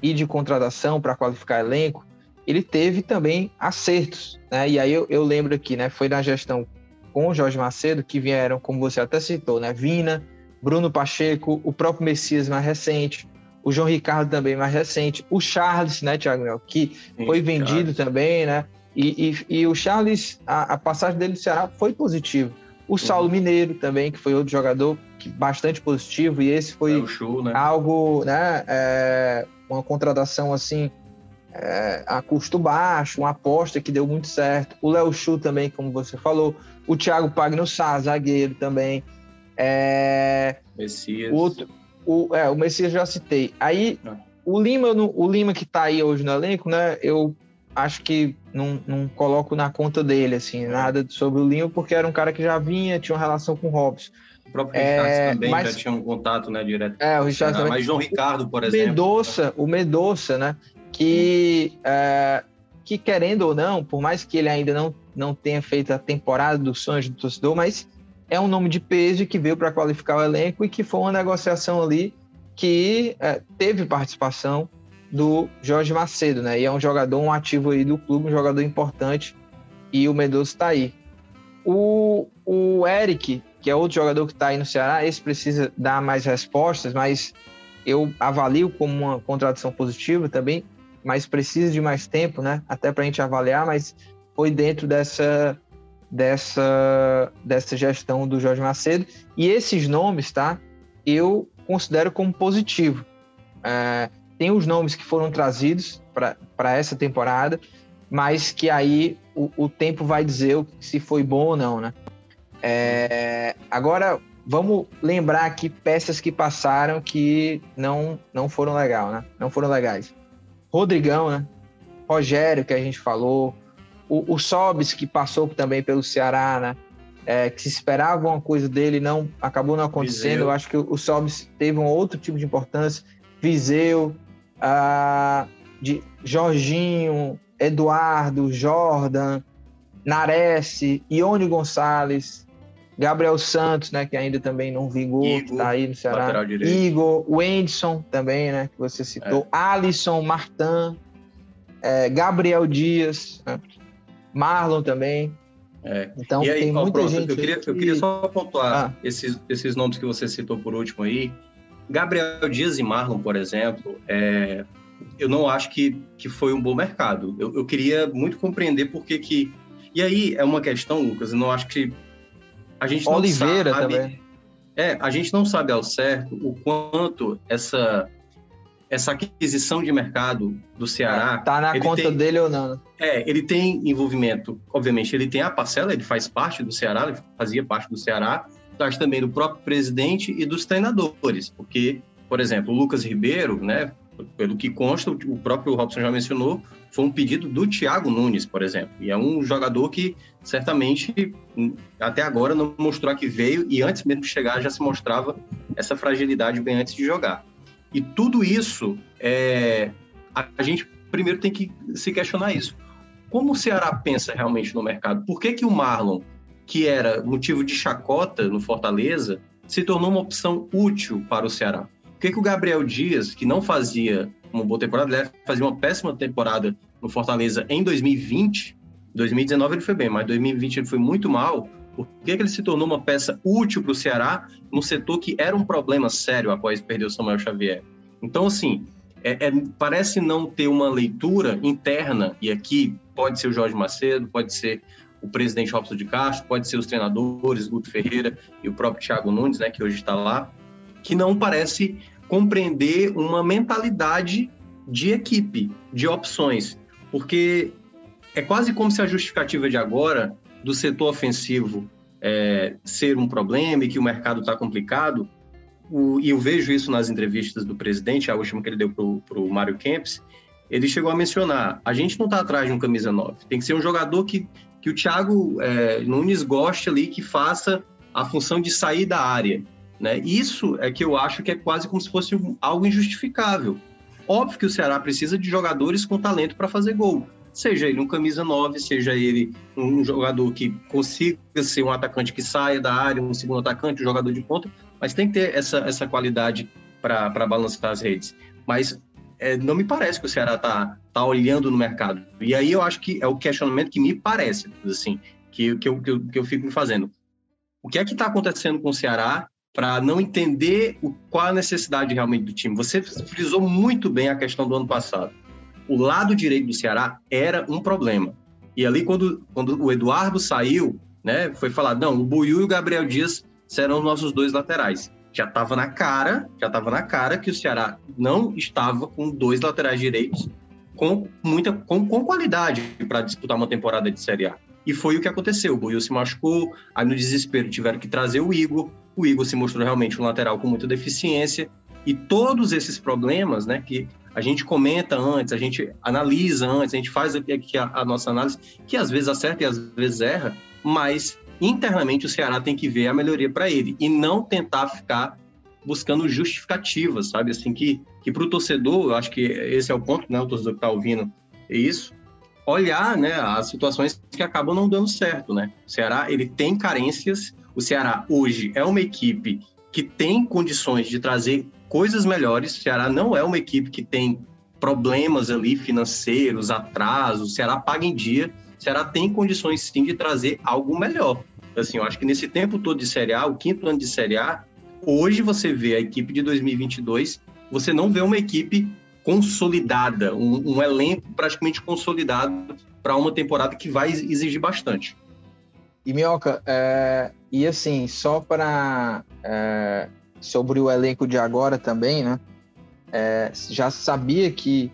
e de contratação para qualificar elenco, ele teve também acertos, né? E aí eu, eu, lembro aqui, né? Foi na gestão com o Jorge Macedo que vieram, como você até citou, né? Vina, Bruno Pacheco, o próprio Messias mais recente, o João Ricardo também mais recente, o Charles, né, Thiago Mel, que Sim, foi vendido Charles. também, né? E, e, e o Charles, a, a, passagem dele do Ceará foi positiva. O uhum. Saulo Mineiro também, que foi outro jogador que bastante positivo, e esse foi é show, né? algo, né? É, uma contratação assim é, a custo baixo, uma aposta que deu muito certo. O Léo Chu também, como você falou. O Thiago Pagno Sá, zagueiro também. É, Messias. Outro, o, é, o Messias já citei. Aí, ah. o Lima, o Lima que está aí hoje no elenco, né? Eu acho que não, não coloco na conta dele, assim, nada sobre o Lima, porque era um cara que já vinha, tinha uma relação com o Robson. O próprio é, também mas, já tinha um contato, né, direto. É, o Richard também. Mas João Ricardo, por o exemplo. Medoça, o Medoça, né? que, é, que querendo ou não, por mais que ele ainda não, não tenha feito a temporada dos sonhos do torcedor, mas é um nome de peso que veio para qualificar o elenco e que foi uma negociação ali que é, teve participação do Jorge Macedo, né? E é um jogador, um ativo aí do clube, um jogador importante, e o Mendoza está aí. O, o Eric, que é outro jogador que está aí no Ceará, esse precisa dar mais respostas, mas eu avalio como uma contradição positiva também mas precisa de mais tempo, né? Até para a gente avaliar, mas foi dentro dessa, dessa, dessa gestão do Jorge Macedo. E esses nomes, tá? Eu considero como positivo. É, tem os nomes que foram trazidos para essa temporada, mas que aí o, o, tempo vai dizer se foi bom ou não, né? É, agora, vamos lembrar aqui peças que passaram que não, não foram legal, né? Não foram legais. Rodrigão, né? Rogério, que a gente falou, o, o Sobis, que passou também pelo Ceará, né? É, que se esperava uma coisa dele, não acabou não acontecendo. Viseu. Eu acho que o, o Sobis teve um outro tipo de importância. Viseu, ah, de Jorginho, Eduardo, Jordan, Nares, Ione Gonçalves, Gabriel Santos, né, que ainda também não vingou, Igor, que tá aí no Ceará. Igor, o Edson também, né, que você citou. É. Alisson, Martin, é, Gabriel Dias, né? Marlon também. É. Então, e aí, tem ó, muita pronto, gente eu queria, que... eu queria só pontuar ah. esses, esses nomes que você citou por último aí. Gabriel Dias e Marlon, por exemplo, é, eu não acho que, que foi um bom mercado. Eu, eu queria muito compreender por que que... E aí é uma questão, Lucas, eu não acho que a gente não Oliveira sabe... também. É, a gente não sabe ao certo o quanto essa essa aquisição de mercado do Ceará. Tá na conta tem, dele ou não? Né? É, ele tem envolvimento, obviamente, ele tem a parcela, ele faz parte do Ceará, ele fazia parte do Ceará, mas também do próprio presidente e dos treinadores, porque, por exemplo, o Lucas Ribeiro, né, pelo que consta, o próprio Robson já mencionou, foi um pedido do Thiago Nunes, por exemplo, e é um jogador que certamente até agora não mostrou que veio e antes mesmo de chegar já se mostrava essa fragilidade bem antes de jogar. E tudo isso, é, a, a gente primeiro tem que se questionar isso. Como o Ceará pensa realmente no mercado? Por que, que o Marlon, que era motivo de chacota no Fortaleza, se tornou uma opção útil para o Ceará? Por que, que o Gabriel Dias, que não fazia uma boa temporada, ele fazia uma péssima temporada no Fortaleza em 2020, 2019 ele foi bem, mas 2020 ele foi muito mal, por que, que ele se tornou uma peça útil para o Ceará no setor que era um problema sério após perder o Samuel Xavier? Então, assim, é, é, parece não ter uma leitura interna, e aqui pode ser o Jorge Macedo, pode ser o presidente Robson de Castro, pode ser os treinadores, Guto Ferreira e o próprio Thiago Nunes, né, que hoje está lá, que não parece compreender uma mentalidade de equipe, de opções, porque é quase como se a justificativa de agora do setor ofensivo é, ser um problema e que o mercado está complicado, o, e eu vejo isso nas entrevistas do presidente, a última que ele deu para o Mário Kempis, ele chegou a mencionar, a gente não está atrás de um camisa 9, tem que ser um jogador que, que o Thiago é, Nunes goste ali, que faça a função de sair da área. Né? Isso é que eu acho que é quase como se fosse algo injustificável. Óbvio que o Ceará precisa de jogadores com talento para fazer gol seja ele um camisa 9, seja ele um jogador que consiga ser um atacante que saia da área, um segundo atacante, um jogador de ponta, mas tem que ter essa, essa qualidade para balançar as redes. Mas é, não me parece que o Ceará está tá olhando no mercado. E aí eu acho que é o questionamento que me parece, assim, que, que, eu, que, eu, que eu fico me fazendo. O que é que está acontecendo com o Ceará para não entender o, qual a necessidade realmente do time? Você frisou muito bem a questão do ano passado o lado direito do Ceará era um problema. E ali, quando, quando o Eduardo saiu, né, foi falado, não, o Buiu e o Gabriel Dias serão os nossos dois laterais. Já estava na cara, já estava na cara que o Ceará não estava com dois laterais direitos com muita com, com qualidade para disputar uma temporada de Série A. E foi o que aconteceu. O Buiu se machucou, aí no desespero tiveram que trazer o Igor. O Igor se mostrou realmente um lateral com muita deficiência. E todos esses problemas, né, que a gente comenta antes, a gente analisa antes, a gente faz aqui a, a nossa análise, que às vezes acerta e às vezes erra, mas internamente o Ceará tem que ver a melhoria para ele e não tentar ficar buscando justificativas, sabe? Assim, que, que para o torcedor, eu acho que esse é o ponto, né? O torcedor que está ouvindo é isso, olhar né, as situações que acabam não dando certo, né? O Ceará, ele tem carências, o Ceará hoje é uma equipe que tem condições de trazer coisas melhores. O Ceará não é uma equipe que tem problemas ali financeiros, atrasos. O Ceará paga em dia. Ceará tem condições sim de trazer algo melhor. Assim, eu acho que nesse tempo todo de Série A, o quinto ano de Série A, hoje você vê a equipe de 2022, você não vê uma equipe consolidada, um, um elenco praticamente consolidado para uma temporada que vai exigir bastante. E Minhoca, é, e assim, só para é, sobre o elenco de agora também, né? É, já sabia que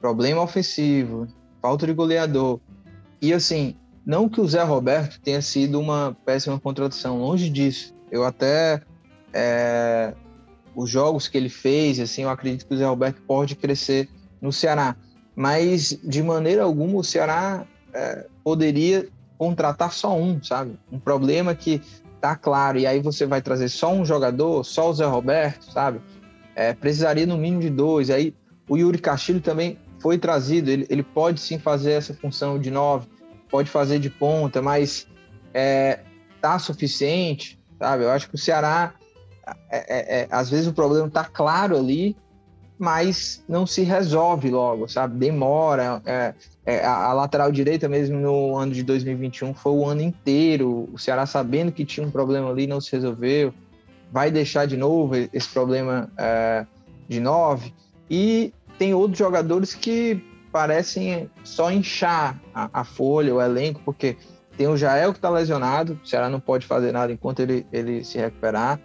problema ofensivo, falta de goleador. E assim, não que o Zé Roberto tenha sido uma péssima contratação, longe disso. Eu até. É, os jogos que ele fez, assim, eu acredito que o Zé Roberto pode crescer no Ceará. Mas, de maneira alguma, o Ceará é, poderia contratar só um, sabe? Um problema que tá claro, e aí você vai trazer só um jogador, só o Zé Roberto, sabe? É, precisaria no mínimo de dois. Aí o Yuri Castilho também foi trazido, ele, ele pode sim fazer essa função de nove, pode fazer de ponta, mas é, tá suficiente, sabe? Eu acho que o Ceará, é, é, é às vezes o problema tá claro ali, mas não se resolve logo, sabe? Demora. É, é, a, a, lateral direita, mesmo no ano de 2021, foi o ano inteiro. O Ceará sabendo que tinha um problema ali, não se resolveu. Vai deixar de novo esse problema de nove. E tem outros jogadores que parecem só inchar a, a folha, o elenco, porque tem o Jael que está lesionado, o Ceará não pode fazer nada enquanto ele, ele se recuperar.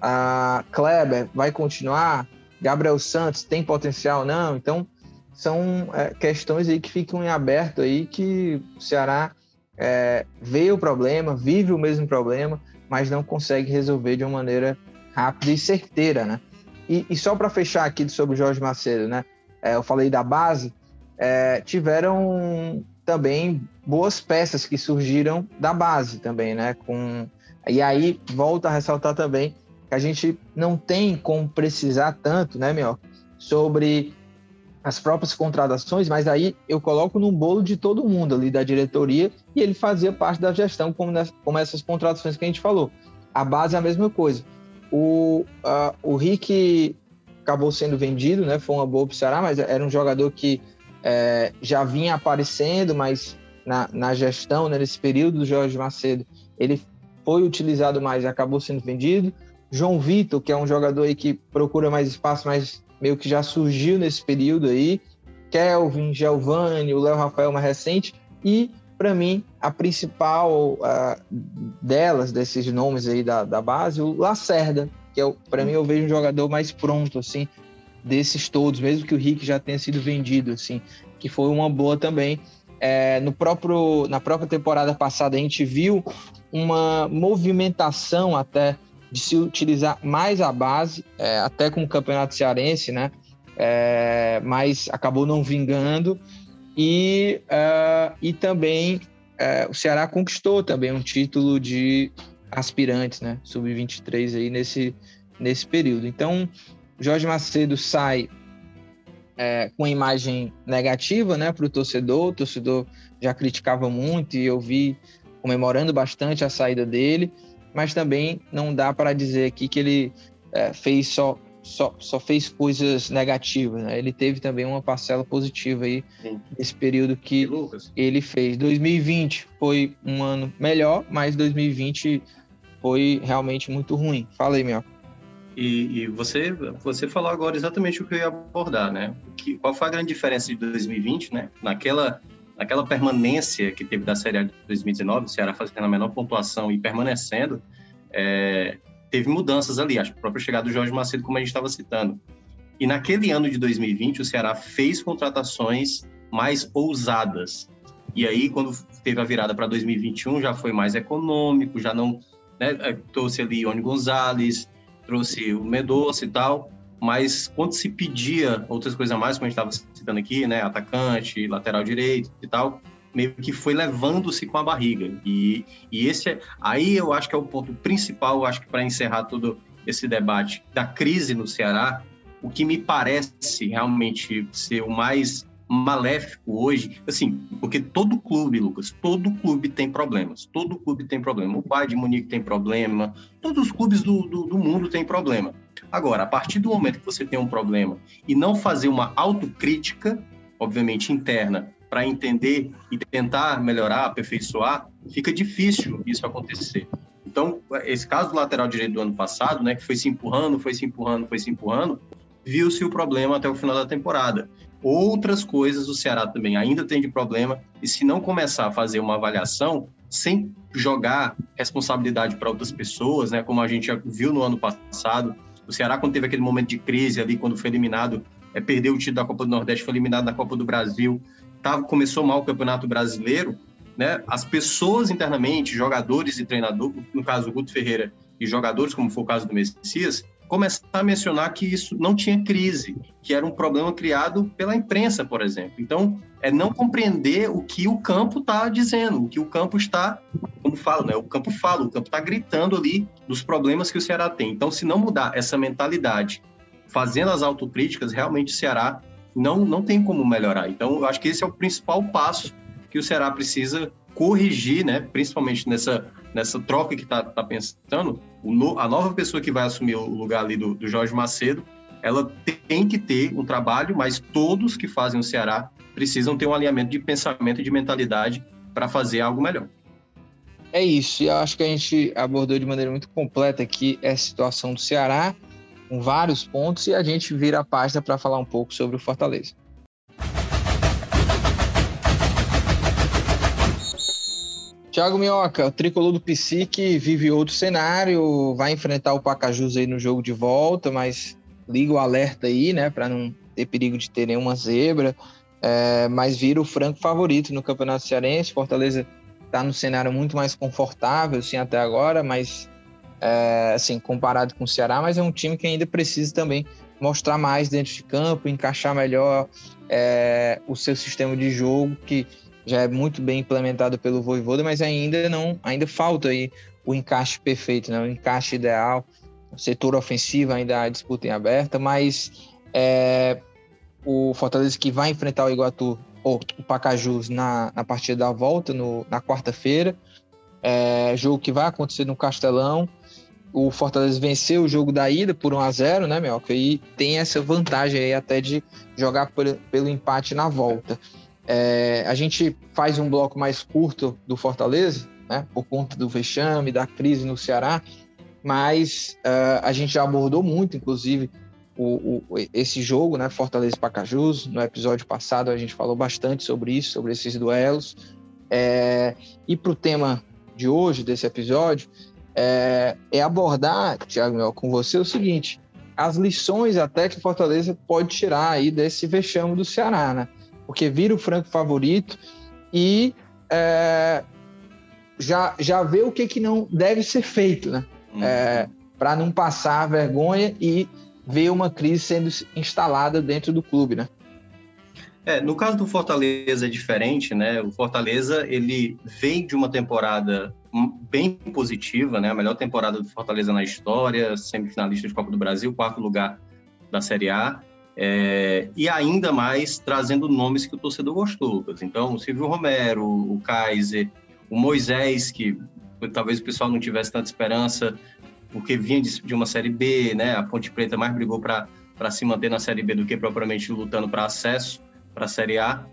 A Kleber vai continuar, Gabriel Santos tem potencial não? Então, são é, questões aí que ficam em aberto aí que o Ceará é, vê o problema, vive o mesmo problema, mas não consegue resolver de uma maneira rápida e certeira, né? E, e só para fechar aqui sobre o Jorge Macedo, né? É, eu falei da base, é, tiveram também boas peças que surgiram da base também, né? Com, e aí volta a ressaltar também que a gente não tem como precisar tanto, né, meu, sobre as próprias contratações, mas aí eu coloco no bolo de todo mundo ali da diretoria e ele fazia parte da gestão, como, nessa, como essas contratações que a gente falou. A base é a mesma coisa. O, uh, o Rick acabou sendo vendido, né? Foi uma boa para o Ceará, mas era um jogador que é, já vinha aparecendo, mas na, na gestão, né, nesse período do Jorge Macedo, ele foi utilizado mais e acabou sendo vendido. João Vitor, que é um jogador aí que procura mais espaço, mas meio que já surgiu nesse período aí. Kelvin, Giovanni, o Léo Rafael mais recente. E, para mim, a principal uh, delas, desses nomes aí da, da base, o Lacerda, que é, para mim, eu vejo um jogador mais pronto, assim, desses todos, mesmo que o Rick já tenha sido vendido, assim, que foi uma boa também. É, no próprio, na própria temporada passada, a gente viu uma movimentação até de se utilizar mais a base, é, até com o Campeonato Cearense, né? É, mas acabou não vingando. E, uh, e também uh, o Ceará conquistou também um título de aspirantes, né? Sub-23 aí nesse, nesse período. Então, Jorge Macedo sai é, com imagem negativa né, para o torcedor. O torcedor já criticava muito e eu vi comemorando bastante a saída dele mas também não dá para dizer aqui que ele é, fez só, só, só fez coisas negativas. Né? Ele teve também uma parcela positiva aí Sim. nesse período que ele fez. 2020 foi um ano melhor, mas 2020 foi realmente muito ruim. Fala aí, Mioca. E, e, você, você falou agora exatamente o que eu ia abordar, né? Que, qual foi a grande diferença de 2020, né? Naquela aquela permanência que teve da Série A de 2019, o Ceará fazendo a menor pontuação e permanecendo, é, teve mudanças ali, a própria chegada do Jorge Macedo, como a gente estava citando. E naquele ano de 2020, o Ceará fez contratações mais ousadas. E aí, quando teve a virada para 2021, já foi mais econômico, já não né, é, trouxe ali Ione Gonzalez, trouxe o Medoça e tal mas quando se pedia outras coisas a mais, como a gente estava citando aqui, né, atacante, lateral direito e tal, meio que foi levando-se com a barriga. E, e esse é, aí eu acho que é o ponto principal, acho que para encerrar todo esse debate da crise no Ceará, o que me parece realmente ser o mais maléfico hoje, assim, porque todo clube, Lucas, todo clube tem problemas, todo clube tem problema. O Bayern de Munique tem problema, todos os clubes do, do, do mundo têm problema. Agora, a partir do momento que você tem um problema e não fazer uma autocrítica, obviamente interna, para entender e tentar melhorar, aperfeiçoar, fica difícil isso acontecer. Então, esse caso do lateral direito do ano passado, né, que foi se empurrando, foi se empurrando, foi se empurrando, viu-se o problema até o final da temporada. Outras coisas o Ceará também ainda tem de problema, e se não começar a fazer uma avaliação, sem jogar responsabilidade para outras pessoas, né, como a gente já viu no ano passado, o Ceará, quando teve aquele momento de crise ali, quando foi eliminado, é, perdeu o título da Copa do Nordeste, foi eliminado da Copa do Brasil, tava, começou mal o Campeonato Brasileiro, né? As pessoas internamente, jogadores e treinadores, no caso o Guto Ferreira, e jogadores, como foi o caso do Messias, começar a mencionar que isso não tinha crise, que era um problema criado pela imprensa, por exemplo. Então, é não compreender o que o campo está dizendo, o que o campo está, como fala, né? O campo fala, o campo está gritando ali dos problemas que o Ceará tem. Então, se não mudar essa mentalidade, fazendo as autocríticas, realmente o Ceará não, não tem como melhorar. Então, eu acho que esse é o principal passo que o Ceará precisa corrigir, né? Principalmente nessa, nessa troca que está tá pensando, o, a nova pessoa que vai assumir o lugar ali do, do Jorge Macedo ela tem que ter um trabalho, mas todos que fazem o Ceará precisam ter um alinhamento de pensamento e de mentalidade para fazer algo melhor. É isso, e eu acho que a gente abordou de maneira muito completa aqui essa situação do Ceará, com vários pontos, e a gente vira a página para falar um pouco sobre o Fortaleza. Thiago Minhoca, o tricolor do Psique vive outro cenário, vai enfrentar o Pacajus aí no jogo de volta, mas liga o alerta aí, né, para não ter perigo de ter nenhuma zebra, é, mas vira o franco favorito no Campeonato Cearense. Fortaleza está no cenário muito mais confortável, assim, até agora, mas, é, assim, comparado com o Ceará, mas é um time que ainda precisa também mostrar mais dentro de campo, encaixar melhor é, o seu sistema de jogo, que já é muito bem implementado pelo Voivoda, mas ainda não, ainda falta aí o encaixe perfeito, né? o encaixe ideal. O setor ofensivo ainda a disputa em aberta, mas é, o Fortaleza que vai enfrentar o Iguatu, ou o Pacajus, na, na partida da volta, no, na quarta-feira. É, jogo que vai acontecer no Castelão. O Fortaleza venceu o jogo da ida por 1 a 0 né, Melco? E tem essa vantagem aí até de jogar por, pelo empate na volta. É, a gente faz um bloco mais curto do Fortaleza, né, por conta do vexame, da crise no Ceará, mas uh, a gente já abordou muito, inclusive, o, o, esse jogo, né, Fortaleza Pacajus. No episódio passado a gente falou bastante sobre isso, sobre esses duelos. É, e para o tema de hoje, desse episódio, é, é abordar, Tiago com você o seguinte: as lições até que Fortaleza pode tirar aí desse vexame do Ceará, né? Porque vira o franco favorito e é, já, já vê o que, que não deve ser feito, né? Uhum. É, para não passar vergonha e ver uma crise sendo instalada dentro do clube, né? É, no caso do Fortaleza é diferente, né? O Fortaleza ele vem de uma temporada bem positiva, né? A melhor temporada do Fortaleza na história, semifinalista de Copa do Brasil, quarto lugar da Série A. É, e ainda mais trazendo nomes que o torcedor gostou, Lucas. Então, o Silvio Romero, o Kaiser, o Moisés, que talvez o pessoal não tivesse tanta esperança, porque vinha de, uma Série B, né? A Ponte Preta mais brigou para se manter na Série B do que propriamente lutando para acesso para a Série A.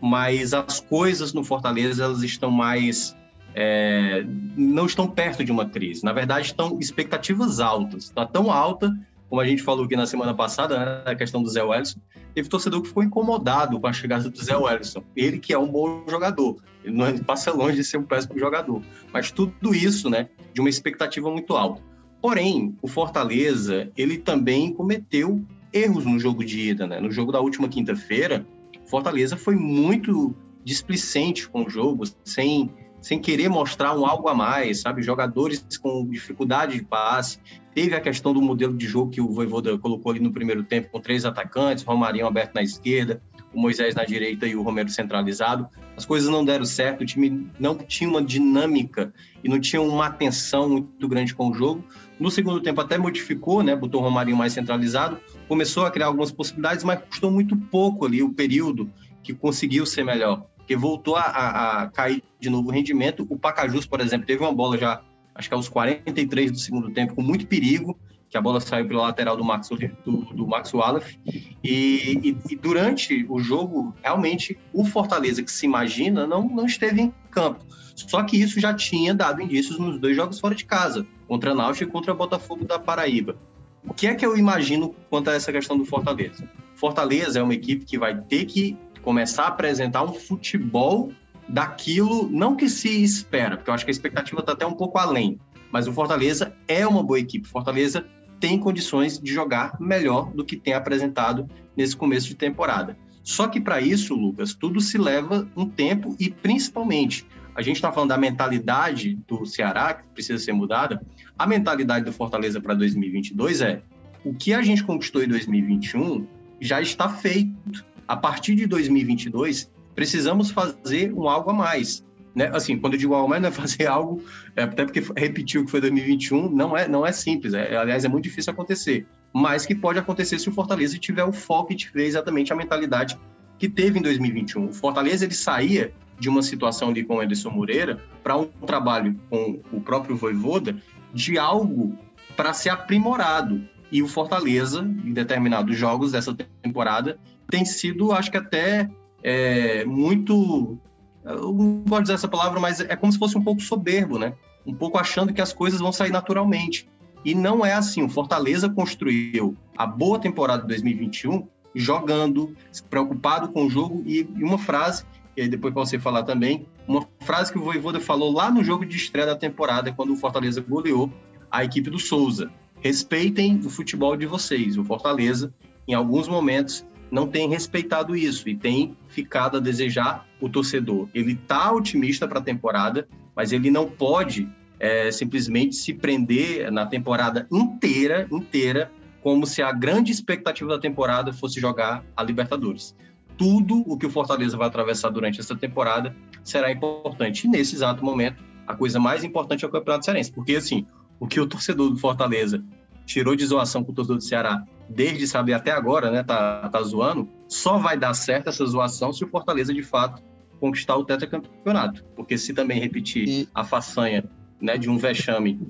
Mas as coisas no Fortaleza, elas estão mais... É, não estão perto de uma crise. Na verdade, estão expectativas altas. Está tão alta como a gente falou aqui na semana passada, né, a questão do Zé Wellison, teve torcedor que ficou incomodado com a chegada do Zé Wellison. Ele que é um bom jogador, ele não é, passa longe de ser um péssimo jogador. Mas tudo isso, né, de uma expectativa muito alta. Porém, o Fortaleza, ele também cometeu erros no jogo de ida, né? No jogo da última quinta-feira, Fortaleza foi muito displicente com o jogo, sem sem querer mostrar um algo a mais, sabe? Jogadores com dificuldade de passe. Teve a questão do modelo de jogo que o Voivoda colocou ali no primeiro tempo, com três atacantes, Romarinho aberto na esquerda, o Moisés na direita e o Romero centralizado. As coisas não deram certo, o time não tinha uma dinâmica e não tinha uma atenção muito grande com o jogo. No segundo tempo até modificou, né? Botou o Romarinho mais centralizado, começou a criar algumas possibilidades, mas custou muito pouco ali o período que conseguiu ser melhor porque voltou a, a, a, cair de novo o rendimento. O Pacajus, por exemplo, teve uma bola já, acho que aos 43 do segundo tempo, com muito perigo, que a bola saiu pela lateral do Max, do, do Max Wallace. E, e, e, durante o jogo, realmente, o Fortaleza que se imagina não, não esteve em campo. Só que isso já tinha dado indícios nos dois jogos fora de casa, contra a Náutico e contra o Botafogo da Paraíba. O que é que eu imagino quanto a essa questão do Fortaleza? Fortaleza é uma equipe que vai ter que começar a apresentar um futebol daquilo, não que se espera, porque eu acho que a expectativa está até um pouco além, mas o Fortaleza é uma boa equipe. Fortaleza tem condições de jogar melhor do que tem apresentado nesse começo de temporada. Só que para isso, Lucas, tudo se leva um tempo e principalmente a gente está falando da mentalidade do Ceará que precisa ser mudada. A mentalidade do Fortaleza para 2022 é o que a gente conquistou em 2021 já está feito a partir de 2022, precisamos fazer um algo a mais. Né? Assim, quando eu digo algo a mais, não é fazer algo, é, até porque repetiu o que foi 2021, não é, não é simples, é, aliás, é muito difícil acontecer, mas que pode acontecer se o Fortaleza tiver o foco e tiver exatamente a mentalidade que teve em 2021. O Fortaleza ele saía de uma situação ali com o Anderson Moreira para um trabalho com o próprio Voivoda de algo para ser aprimorado. E o Fortaleza, em determinados jogos dessa temporada, tem sido, acho que até é, muito. Eu não gosto de dizer essa palavra, mas é como se fosse um pouco soberbo, né? Um pouco achando que as coisas vão sair naturalmente. E não é assim. O Fortaleza construiu a boa temporada de 2021 jogando, preocupado com o jogo. E, uma frase, e depois você falar também, uma frase que o Voivoda falou lá no jogo de estreia da temporada, quando o Fortaleza goleou a equipe do Souza. Respeitem o futebol de vocês. O Fortaleza, em alguns momentos, não tem respeitado isso e tem ficado a desejar o torcedor. Ele está otimista para a temporada, mas ele não pode é, simplesmente se prender na temporada inteira, inteira, como se a grande expectativa da temporada fosse jogar a Libertadores. Tudo o que o Fortaleza vai atravessar durante essa temporada será importante. E nesse exato momento, a coisa mais importante é o Campeonato Cearense, porque assim, o que o torcedor do Fortaleza tirou de zoação com o torcedor do Ceará desde, sabe, até agora, né, tá, tá zoando, só vai dar certo essa zoação se o Fortaleza, de fato, conquistar o tetracampeonato. Porque se também repetir e... a façanha né, de um vexame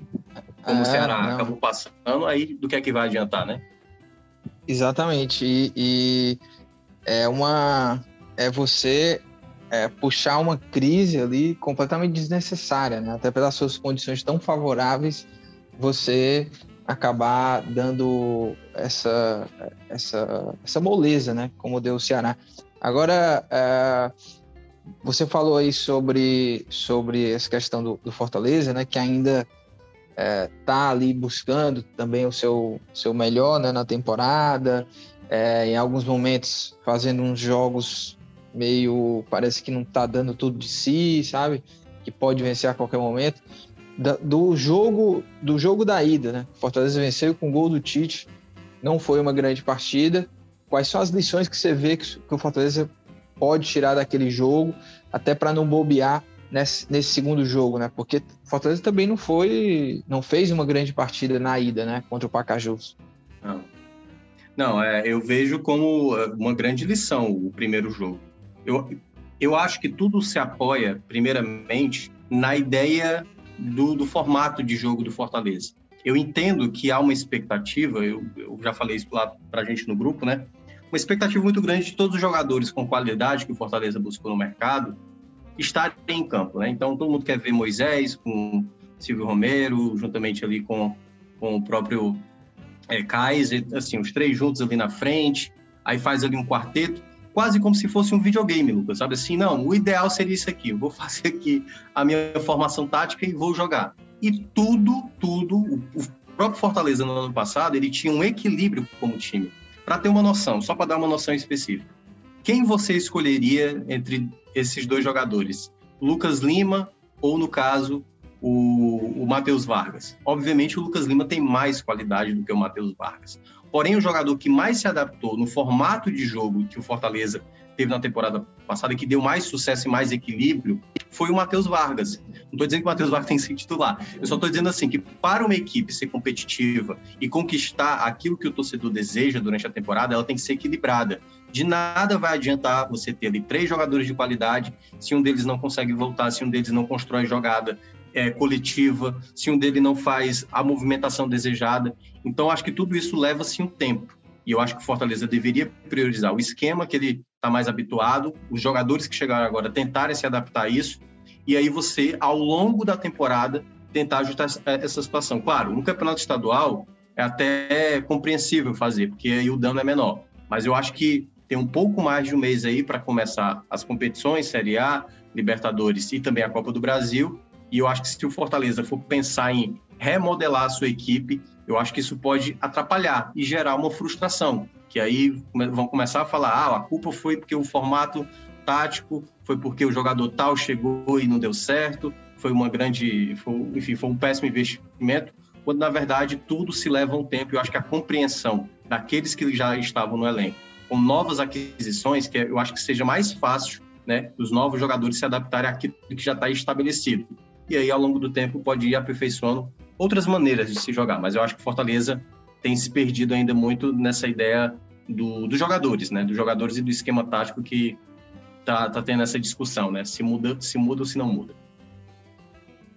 como é, o Ceará não. acabou passando, aí do que é que vai adiantar, né? Exatamente. E, e é uma... É você é, puxar uma crise ali completamente desnecessária, né? Até pelas suas condições tão favoráveis, você acabar dando essa, essa, essa moleza, né? Como deu o Ceará. Agora, é, você falou aí sobre, sobre essa questão do, do Fortaleza, né? Que ainda está é, ali buscando também o seu, seu melhor né, na temporada, é, em alguns momentos fazendo uns jogos meio parece que não está dando tudo de si, sabe? Que pode vencer a qualquer momento da, do jogo do jogo da ida, né? Fortaleza venceu com o gol do Tite, não foi uma grande partida. Quais são as lições que você vê que, que o Fortaleza pode tirar daquele jogo, até para não bobear nesse, nesse, segundo jogo, né? Porque o Fortaleza também não foi, não fez uma grande partida na ida, né? Contra o Pacajus. Não, não é, eu vejo como é, uma grande lição o primeiro jogo. Eu, eu acho que tudo se apoia, primeiramente, na ideia do, do formato de jogo do Fortaleza. Eu entendo que há uma expectativa, eu, eu já falei isso lá para a gente no grupo, né? Uma expectativa muito grande de todos os jogadores com qualidade que o Fortaleza buscou no mercado estarem em campo, né? Então todo mundo quer ver Moisés com Silvio Romero, juntamente ali com, com o próprio é, Kaiser, assim, os três juntos ali na frente, aí faz ali um quarteto quase como se fosse um videogame, Lucas, sabe assim? Não, o ideal seria isso aqui, eu vou fazer aqui a minha formação tática e vou jogar. E tudo, tudo, o, próprio Fortaleza no ano passado, ele tinha um equilíbrio como time. Para ter uma noção, só para dar uma noção específica. Quem você escolheria entre esses dois jogadores? Lucas Lima ou, no caso, o, o Matheus Vargas? Obviamente, o Lucas Lima tem mais qualidade do que o Matheus Vargas. Porém, o jogador que mais se adaptou no formato de jogo que o Fortaleza teve na temporada passada, que deu mais sucesso e mais equilíbrio, foi o Matheus Vargas. Não estou dizendo que o Matheus Vargas tem que ser titular. Eu só estou dizendo assim que para uma equipe ser competitiva e conquistar aquilo que o torcedor deseja durante a temporada, ela tem que ser equilibrada. De nada vai adiantar você ter ali três jogadores de qualidade se um deles não consegue voltar, se um deles não constrói jogada, é, coletiva, se um dele não faz a movimentação desejada. Então, acho que tudo isso leva-se um tempo. E eu acho que o Fortaleza deveria priorizar o esquema que ele está mais habituado, os jogadores que chegaram agora tentarem se adaptar a isso, e aí você, ao longo da temporada, tentar ajustar essa situação. Claro, no campeonato estadual é até compreensível fazer, porque aí o dano é menor. Mas eu acho que tem um pouco mais de um mês aí para começar as competições, Série A, Libertadores e também a Copa do Brasil. E eu acho que se o Fortaleza for pensar em remodelar a sua equipe, eu acho que isso pode atrapalhar e gerar uma frustração. Que aí vão começar a falar: ah, a culpa foi porque o formato tático, foi porque o jogador tal chegou e não deu certo, foi uma grande, foi, enfim, foi um péssimo investimento, quando na verdade tudo se leva um tempo. Eu acho que a compreensão daqueles que já estavam no elenco, com novas aquisições, que eu acho que seja mais fácil, né, os novos jogadores se adaptarem àquilo que já está estabelecido e aí ao longo do tempo pode ir aperfeiçoando outras maneiras de se jogar. Mas eu acho que Fortaleza tem se perdido ainda muito nessa ideia do, dos jogadores, né? Dos jogadores e do esquema tático que tá, tá tendo essa discussão, né? Se muda, se muda ou se não muda.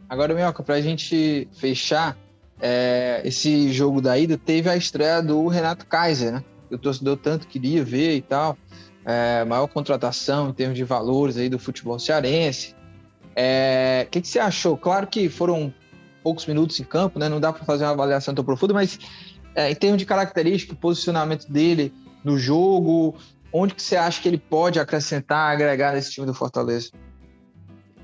Agora, Mioca, para a gente fechar, é, esse jogo da ida teve a estreia do Renato Kaiser, né? O torcedor tanto queria ver e tal. É, maior contratação em termos de valores aí do futebol cearense. É, o que, que, você achou? Claro que foram poucos minutos em campo, né? Não dá para fazer uma avaliação tão profunda, mas é, em termos de característica, posicionamento dele no jogo, onde que você acha que ele pode acrescentar, agregar nesse time do Fortaleza?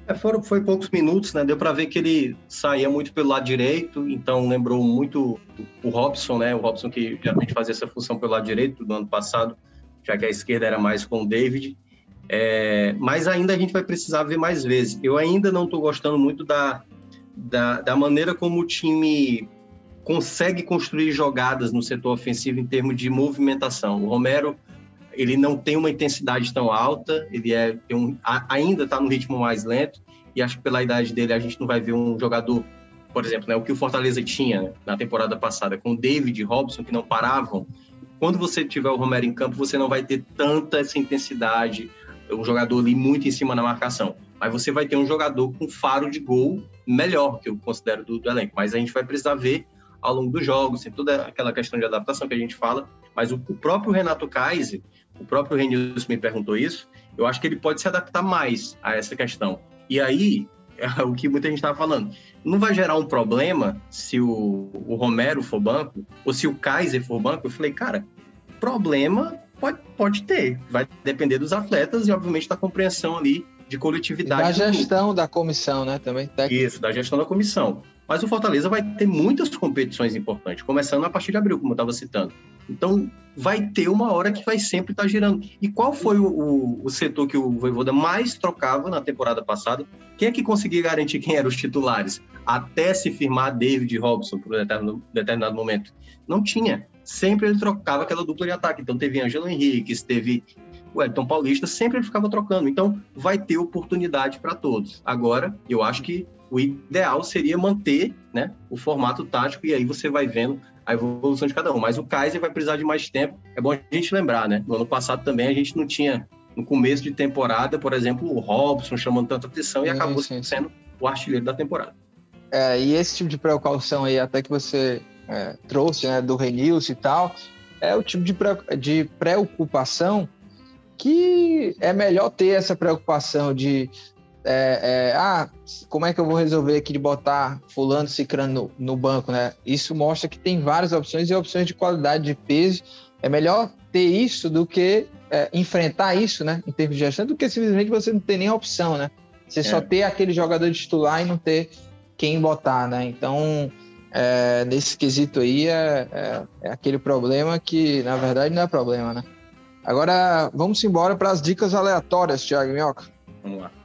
É, foram, foi poucos minutos, né? Deu para ver que ele saía muito pelo lado direito, então lembrou muito o Robson, né? O Robson que geralmente fazia essa função pelo lado direito do ano passado, já que a esquerda era mais com o David. É, mas ainda a gente vai precisar ver mais vezes. Eu ainda não estou gostando muito da, da, da, maneira como o time consegue construir jogadas no setor ofensivo em termos de movimentação. O Romero ele não tem uma intensidade tão alta, ele é um, ainda está no ritmo mais lento, e acho que pela idade dele a gente não vai ver um jogador, por exemplo, né, o que o Fortaleza tinha né, na temporada passada, com o David e Robson, que não paravam. Quando você tiver o Romero em campo, você não vai ter tanta essa intensidade, um jogador ali muito em cima na marcação. Mas você vai ter um jogador com faro de gol melhor, que eu considero do, do elenco. Mas a gente vai precisar ver ao longo dos jogos, tem toda aquela questão de adaptação que a gente fala. Mas o, o próprio Renato Kaiser, o próprio Renilson me perguntou isso, eu acho que ele pode se adaptar mais a essa questão. E aí, é o que muita gente estava falando, não vai gerar um problema se o, o Romero for banco, ou se o Kaiser for banco? Eu falei, cara, problema pode, pode ter, vai depender dos atletas e, obviamente, da compreensão ali de coletividade. E da gestão da comissão, né, também. Técnico. Isso, da gestão da comissão. Mas o Fortaleza vai ter muitas competições importantes, começando a partir de abril, como eu estava citando. Então, vai ter uma hora que vai sempre estar tá girando. E qual foi o, o, o, setor que o Voivoda mais trocava na temporada passada? Quem é que conseguia garantir quem eram os titulares? Até se firmar David Robson por um determinado, determinado momento. Não tinha. Sempre ele trocava aquela dupla de ataque. Então, teve Ângelo Henrique, teve o Elton Paulista, sempre ele ficava trocando. Então, vai ter oportunidade para todos. Agora, eu acho que o ideal seria manter né, o formato tático e aí você vai vendo a evolução de cada um. Mas o Kaiser vai precisar de mais tempo. É bom a gente lembrar, né? No ano passado também a gente não tinha, no começo de temporada, por exemplo, o Robson chamando tanta atenção e acabou sim, sendo sim. o artilheiro da temporada. É, e esse tipo de precaução aí, até que você é, trouxe, né, do Renilson e tal, é o tipo de, de preocupação que é melhor ter essa preocupação de é, é, ah, como é que eu vou resolver aqui de botar fulano, cicrano no, no, banco, né? Isso mostra que tem várias opções e opções de qualidade de peso. É melhor ter isso do que é, enfrentar isso, né? Em termos de gestão, do que simplesmente você não ter nem opção, né? Você só é. ter aquele jogador de titular e não ter quem botar, né? Então, é, nesse quesito aí, é, é, é aquele problema que, na verdade, não é problema, né? Agora, vamos embora para as dicas aleatórias, Thiago Minhoca. Vamos lá.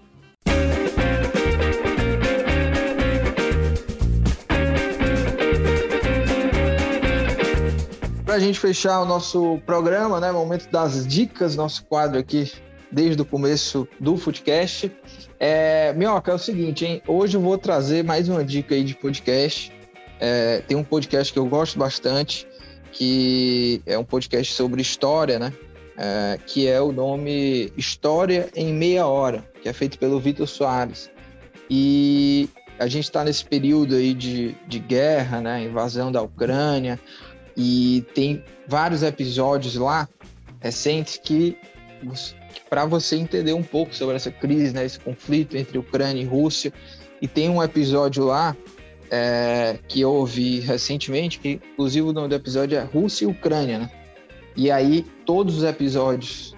Para a gente fechar o nosso programa, né? Momento das dicas, nosso quadro aqui desde o começo do Footcast. É, Minhoca, é o seguinte, hein? Hoje eu vou trazer mais uma dica aí de podcast. É, tem um podcast que eu gosto bastante, que é um podcast sobre história, né? É, que é o nome História em Meia Hora, que é feito pelo Vitor Soares. E a gente está nesse período aí de, de guerra, né? Invasão da Ucrânia. E tem vários episódios lá recentes que, que para você entender um pouco sobre essa crise, né, esse conflito entre Ucrânia e Rússia. E tem um episódio lá é, que eu ouvi recentemente, que inclusive o nome do episódio é Rússia e Ucrânia, né? E aí todos os episódios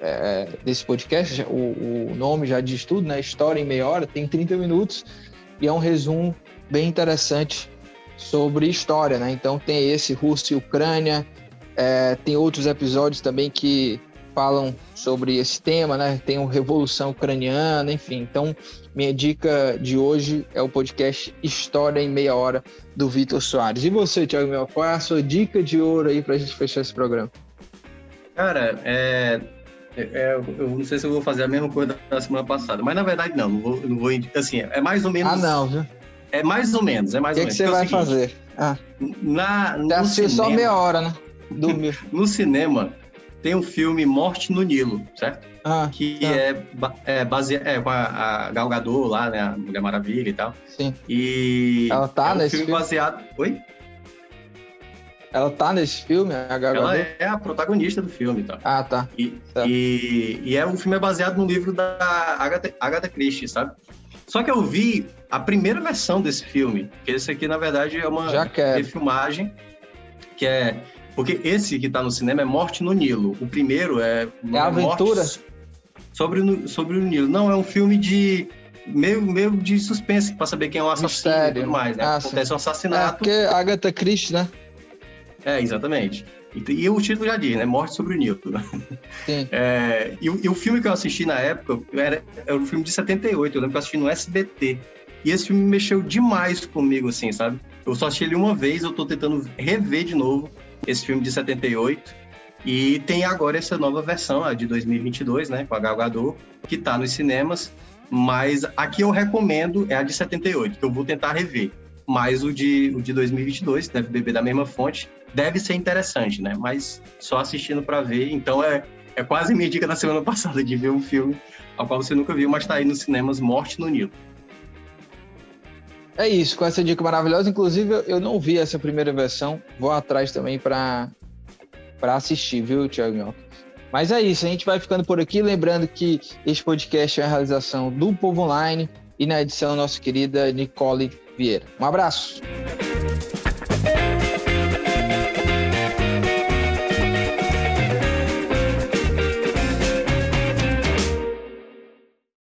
é, desse podcast, o, o, nome já diz tudo, né? História em meia hora, tem 30 minutos e é um resumo bem interessante sobre história, né? Então tem esse Rússia e Ucrânia, é, tem outros episódios também que falam sobre esse tema, né? Tem o Revolução Ucraniana, enfim. Então, minha dica de hoje é o podcast História em Meia Hora do Vitor Soares. E você, Thiago Mel, qual é a sua dica de ouro aí para a gente fechar esse programa? Cara, é, é, eu não sei se eu vou fazer a mesma coisa da semana passada, mas na verdade não, não vou, não vou assim, é mais ou menos. Ah, não, viu? É mais ou menos, é mais que ou menos. O que você vai seguinte, fazer? Ah. Na, você assistiu só meia hora, né? Dormiu. no cinema, tem um filme Morte no Nilo, certo? Ah, que ah. é, é baseado é, com a, a Gal Gadot lá, né? A Mulher Maravilha e tal. Sim. E Ela tá é um nesse filme, filme? baseado. Oi? Ela tá nesse filme, a Gal Ela Gadot? é a protagonista do filme tal. Ah, tá. E, e, e é, o filme é baseado no livro da Agatha, Agatha Christie, sabe? Só que eu vi a primeira versão desse filme, que esse aqui, na verdade, é uma refilmagem, que é... Porque esse que tá no cinema é Morte no Nilo. O primeiro é... É aventura? Morte sobre, o- sobre o Nilo. Não, é um filme de... Meio, meio de suspense, pra saber quem é o assassino e Mistério. tudo mais, né? Ah, Acontece um É, assassinato. porque Agatha Christie, né? É, exatamente. E, o título já diz, né? Morte sobre o. Sim. É, e, o, e o filme que eu assisti na época era, era um filme de 78, eu lembro que eu assisti no SBT. E esse filme mexeu demais comigo, assim, sabe? Eu só assisti ele uma vez, eu tô tentando rever de novo esse filme de 78. E tem agora essa nova versão, a de 2022, né? Com a Gal Gadot, que tá nos cinemas. Mas a que eu recomendo é a de 78, que eu vou tentar rever. Mas o de, o de 2022, que deve beber da mesma fonte, deve ser interessante, né? Mas só assistindo para ver. Então é, é quase minha dica da semana passada de ver um filme ao qual você nunca viu, mas tá aí nos cinemas Morte no Nilo. É isso, com essa dica maravilhosa. Inclusive, eu- não vi essa primeira versão. Vou atrás também para assistir, viu, Thiago? Mas é isso, a gente vai ficando por aqui. Lembrando que este podcast é a realização do Povo Online e na edição nossa querida Nicole Vieira. Um abraço!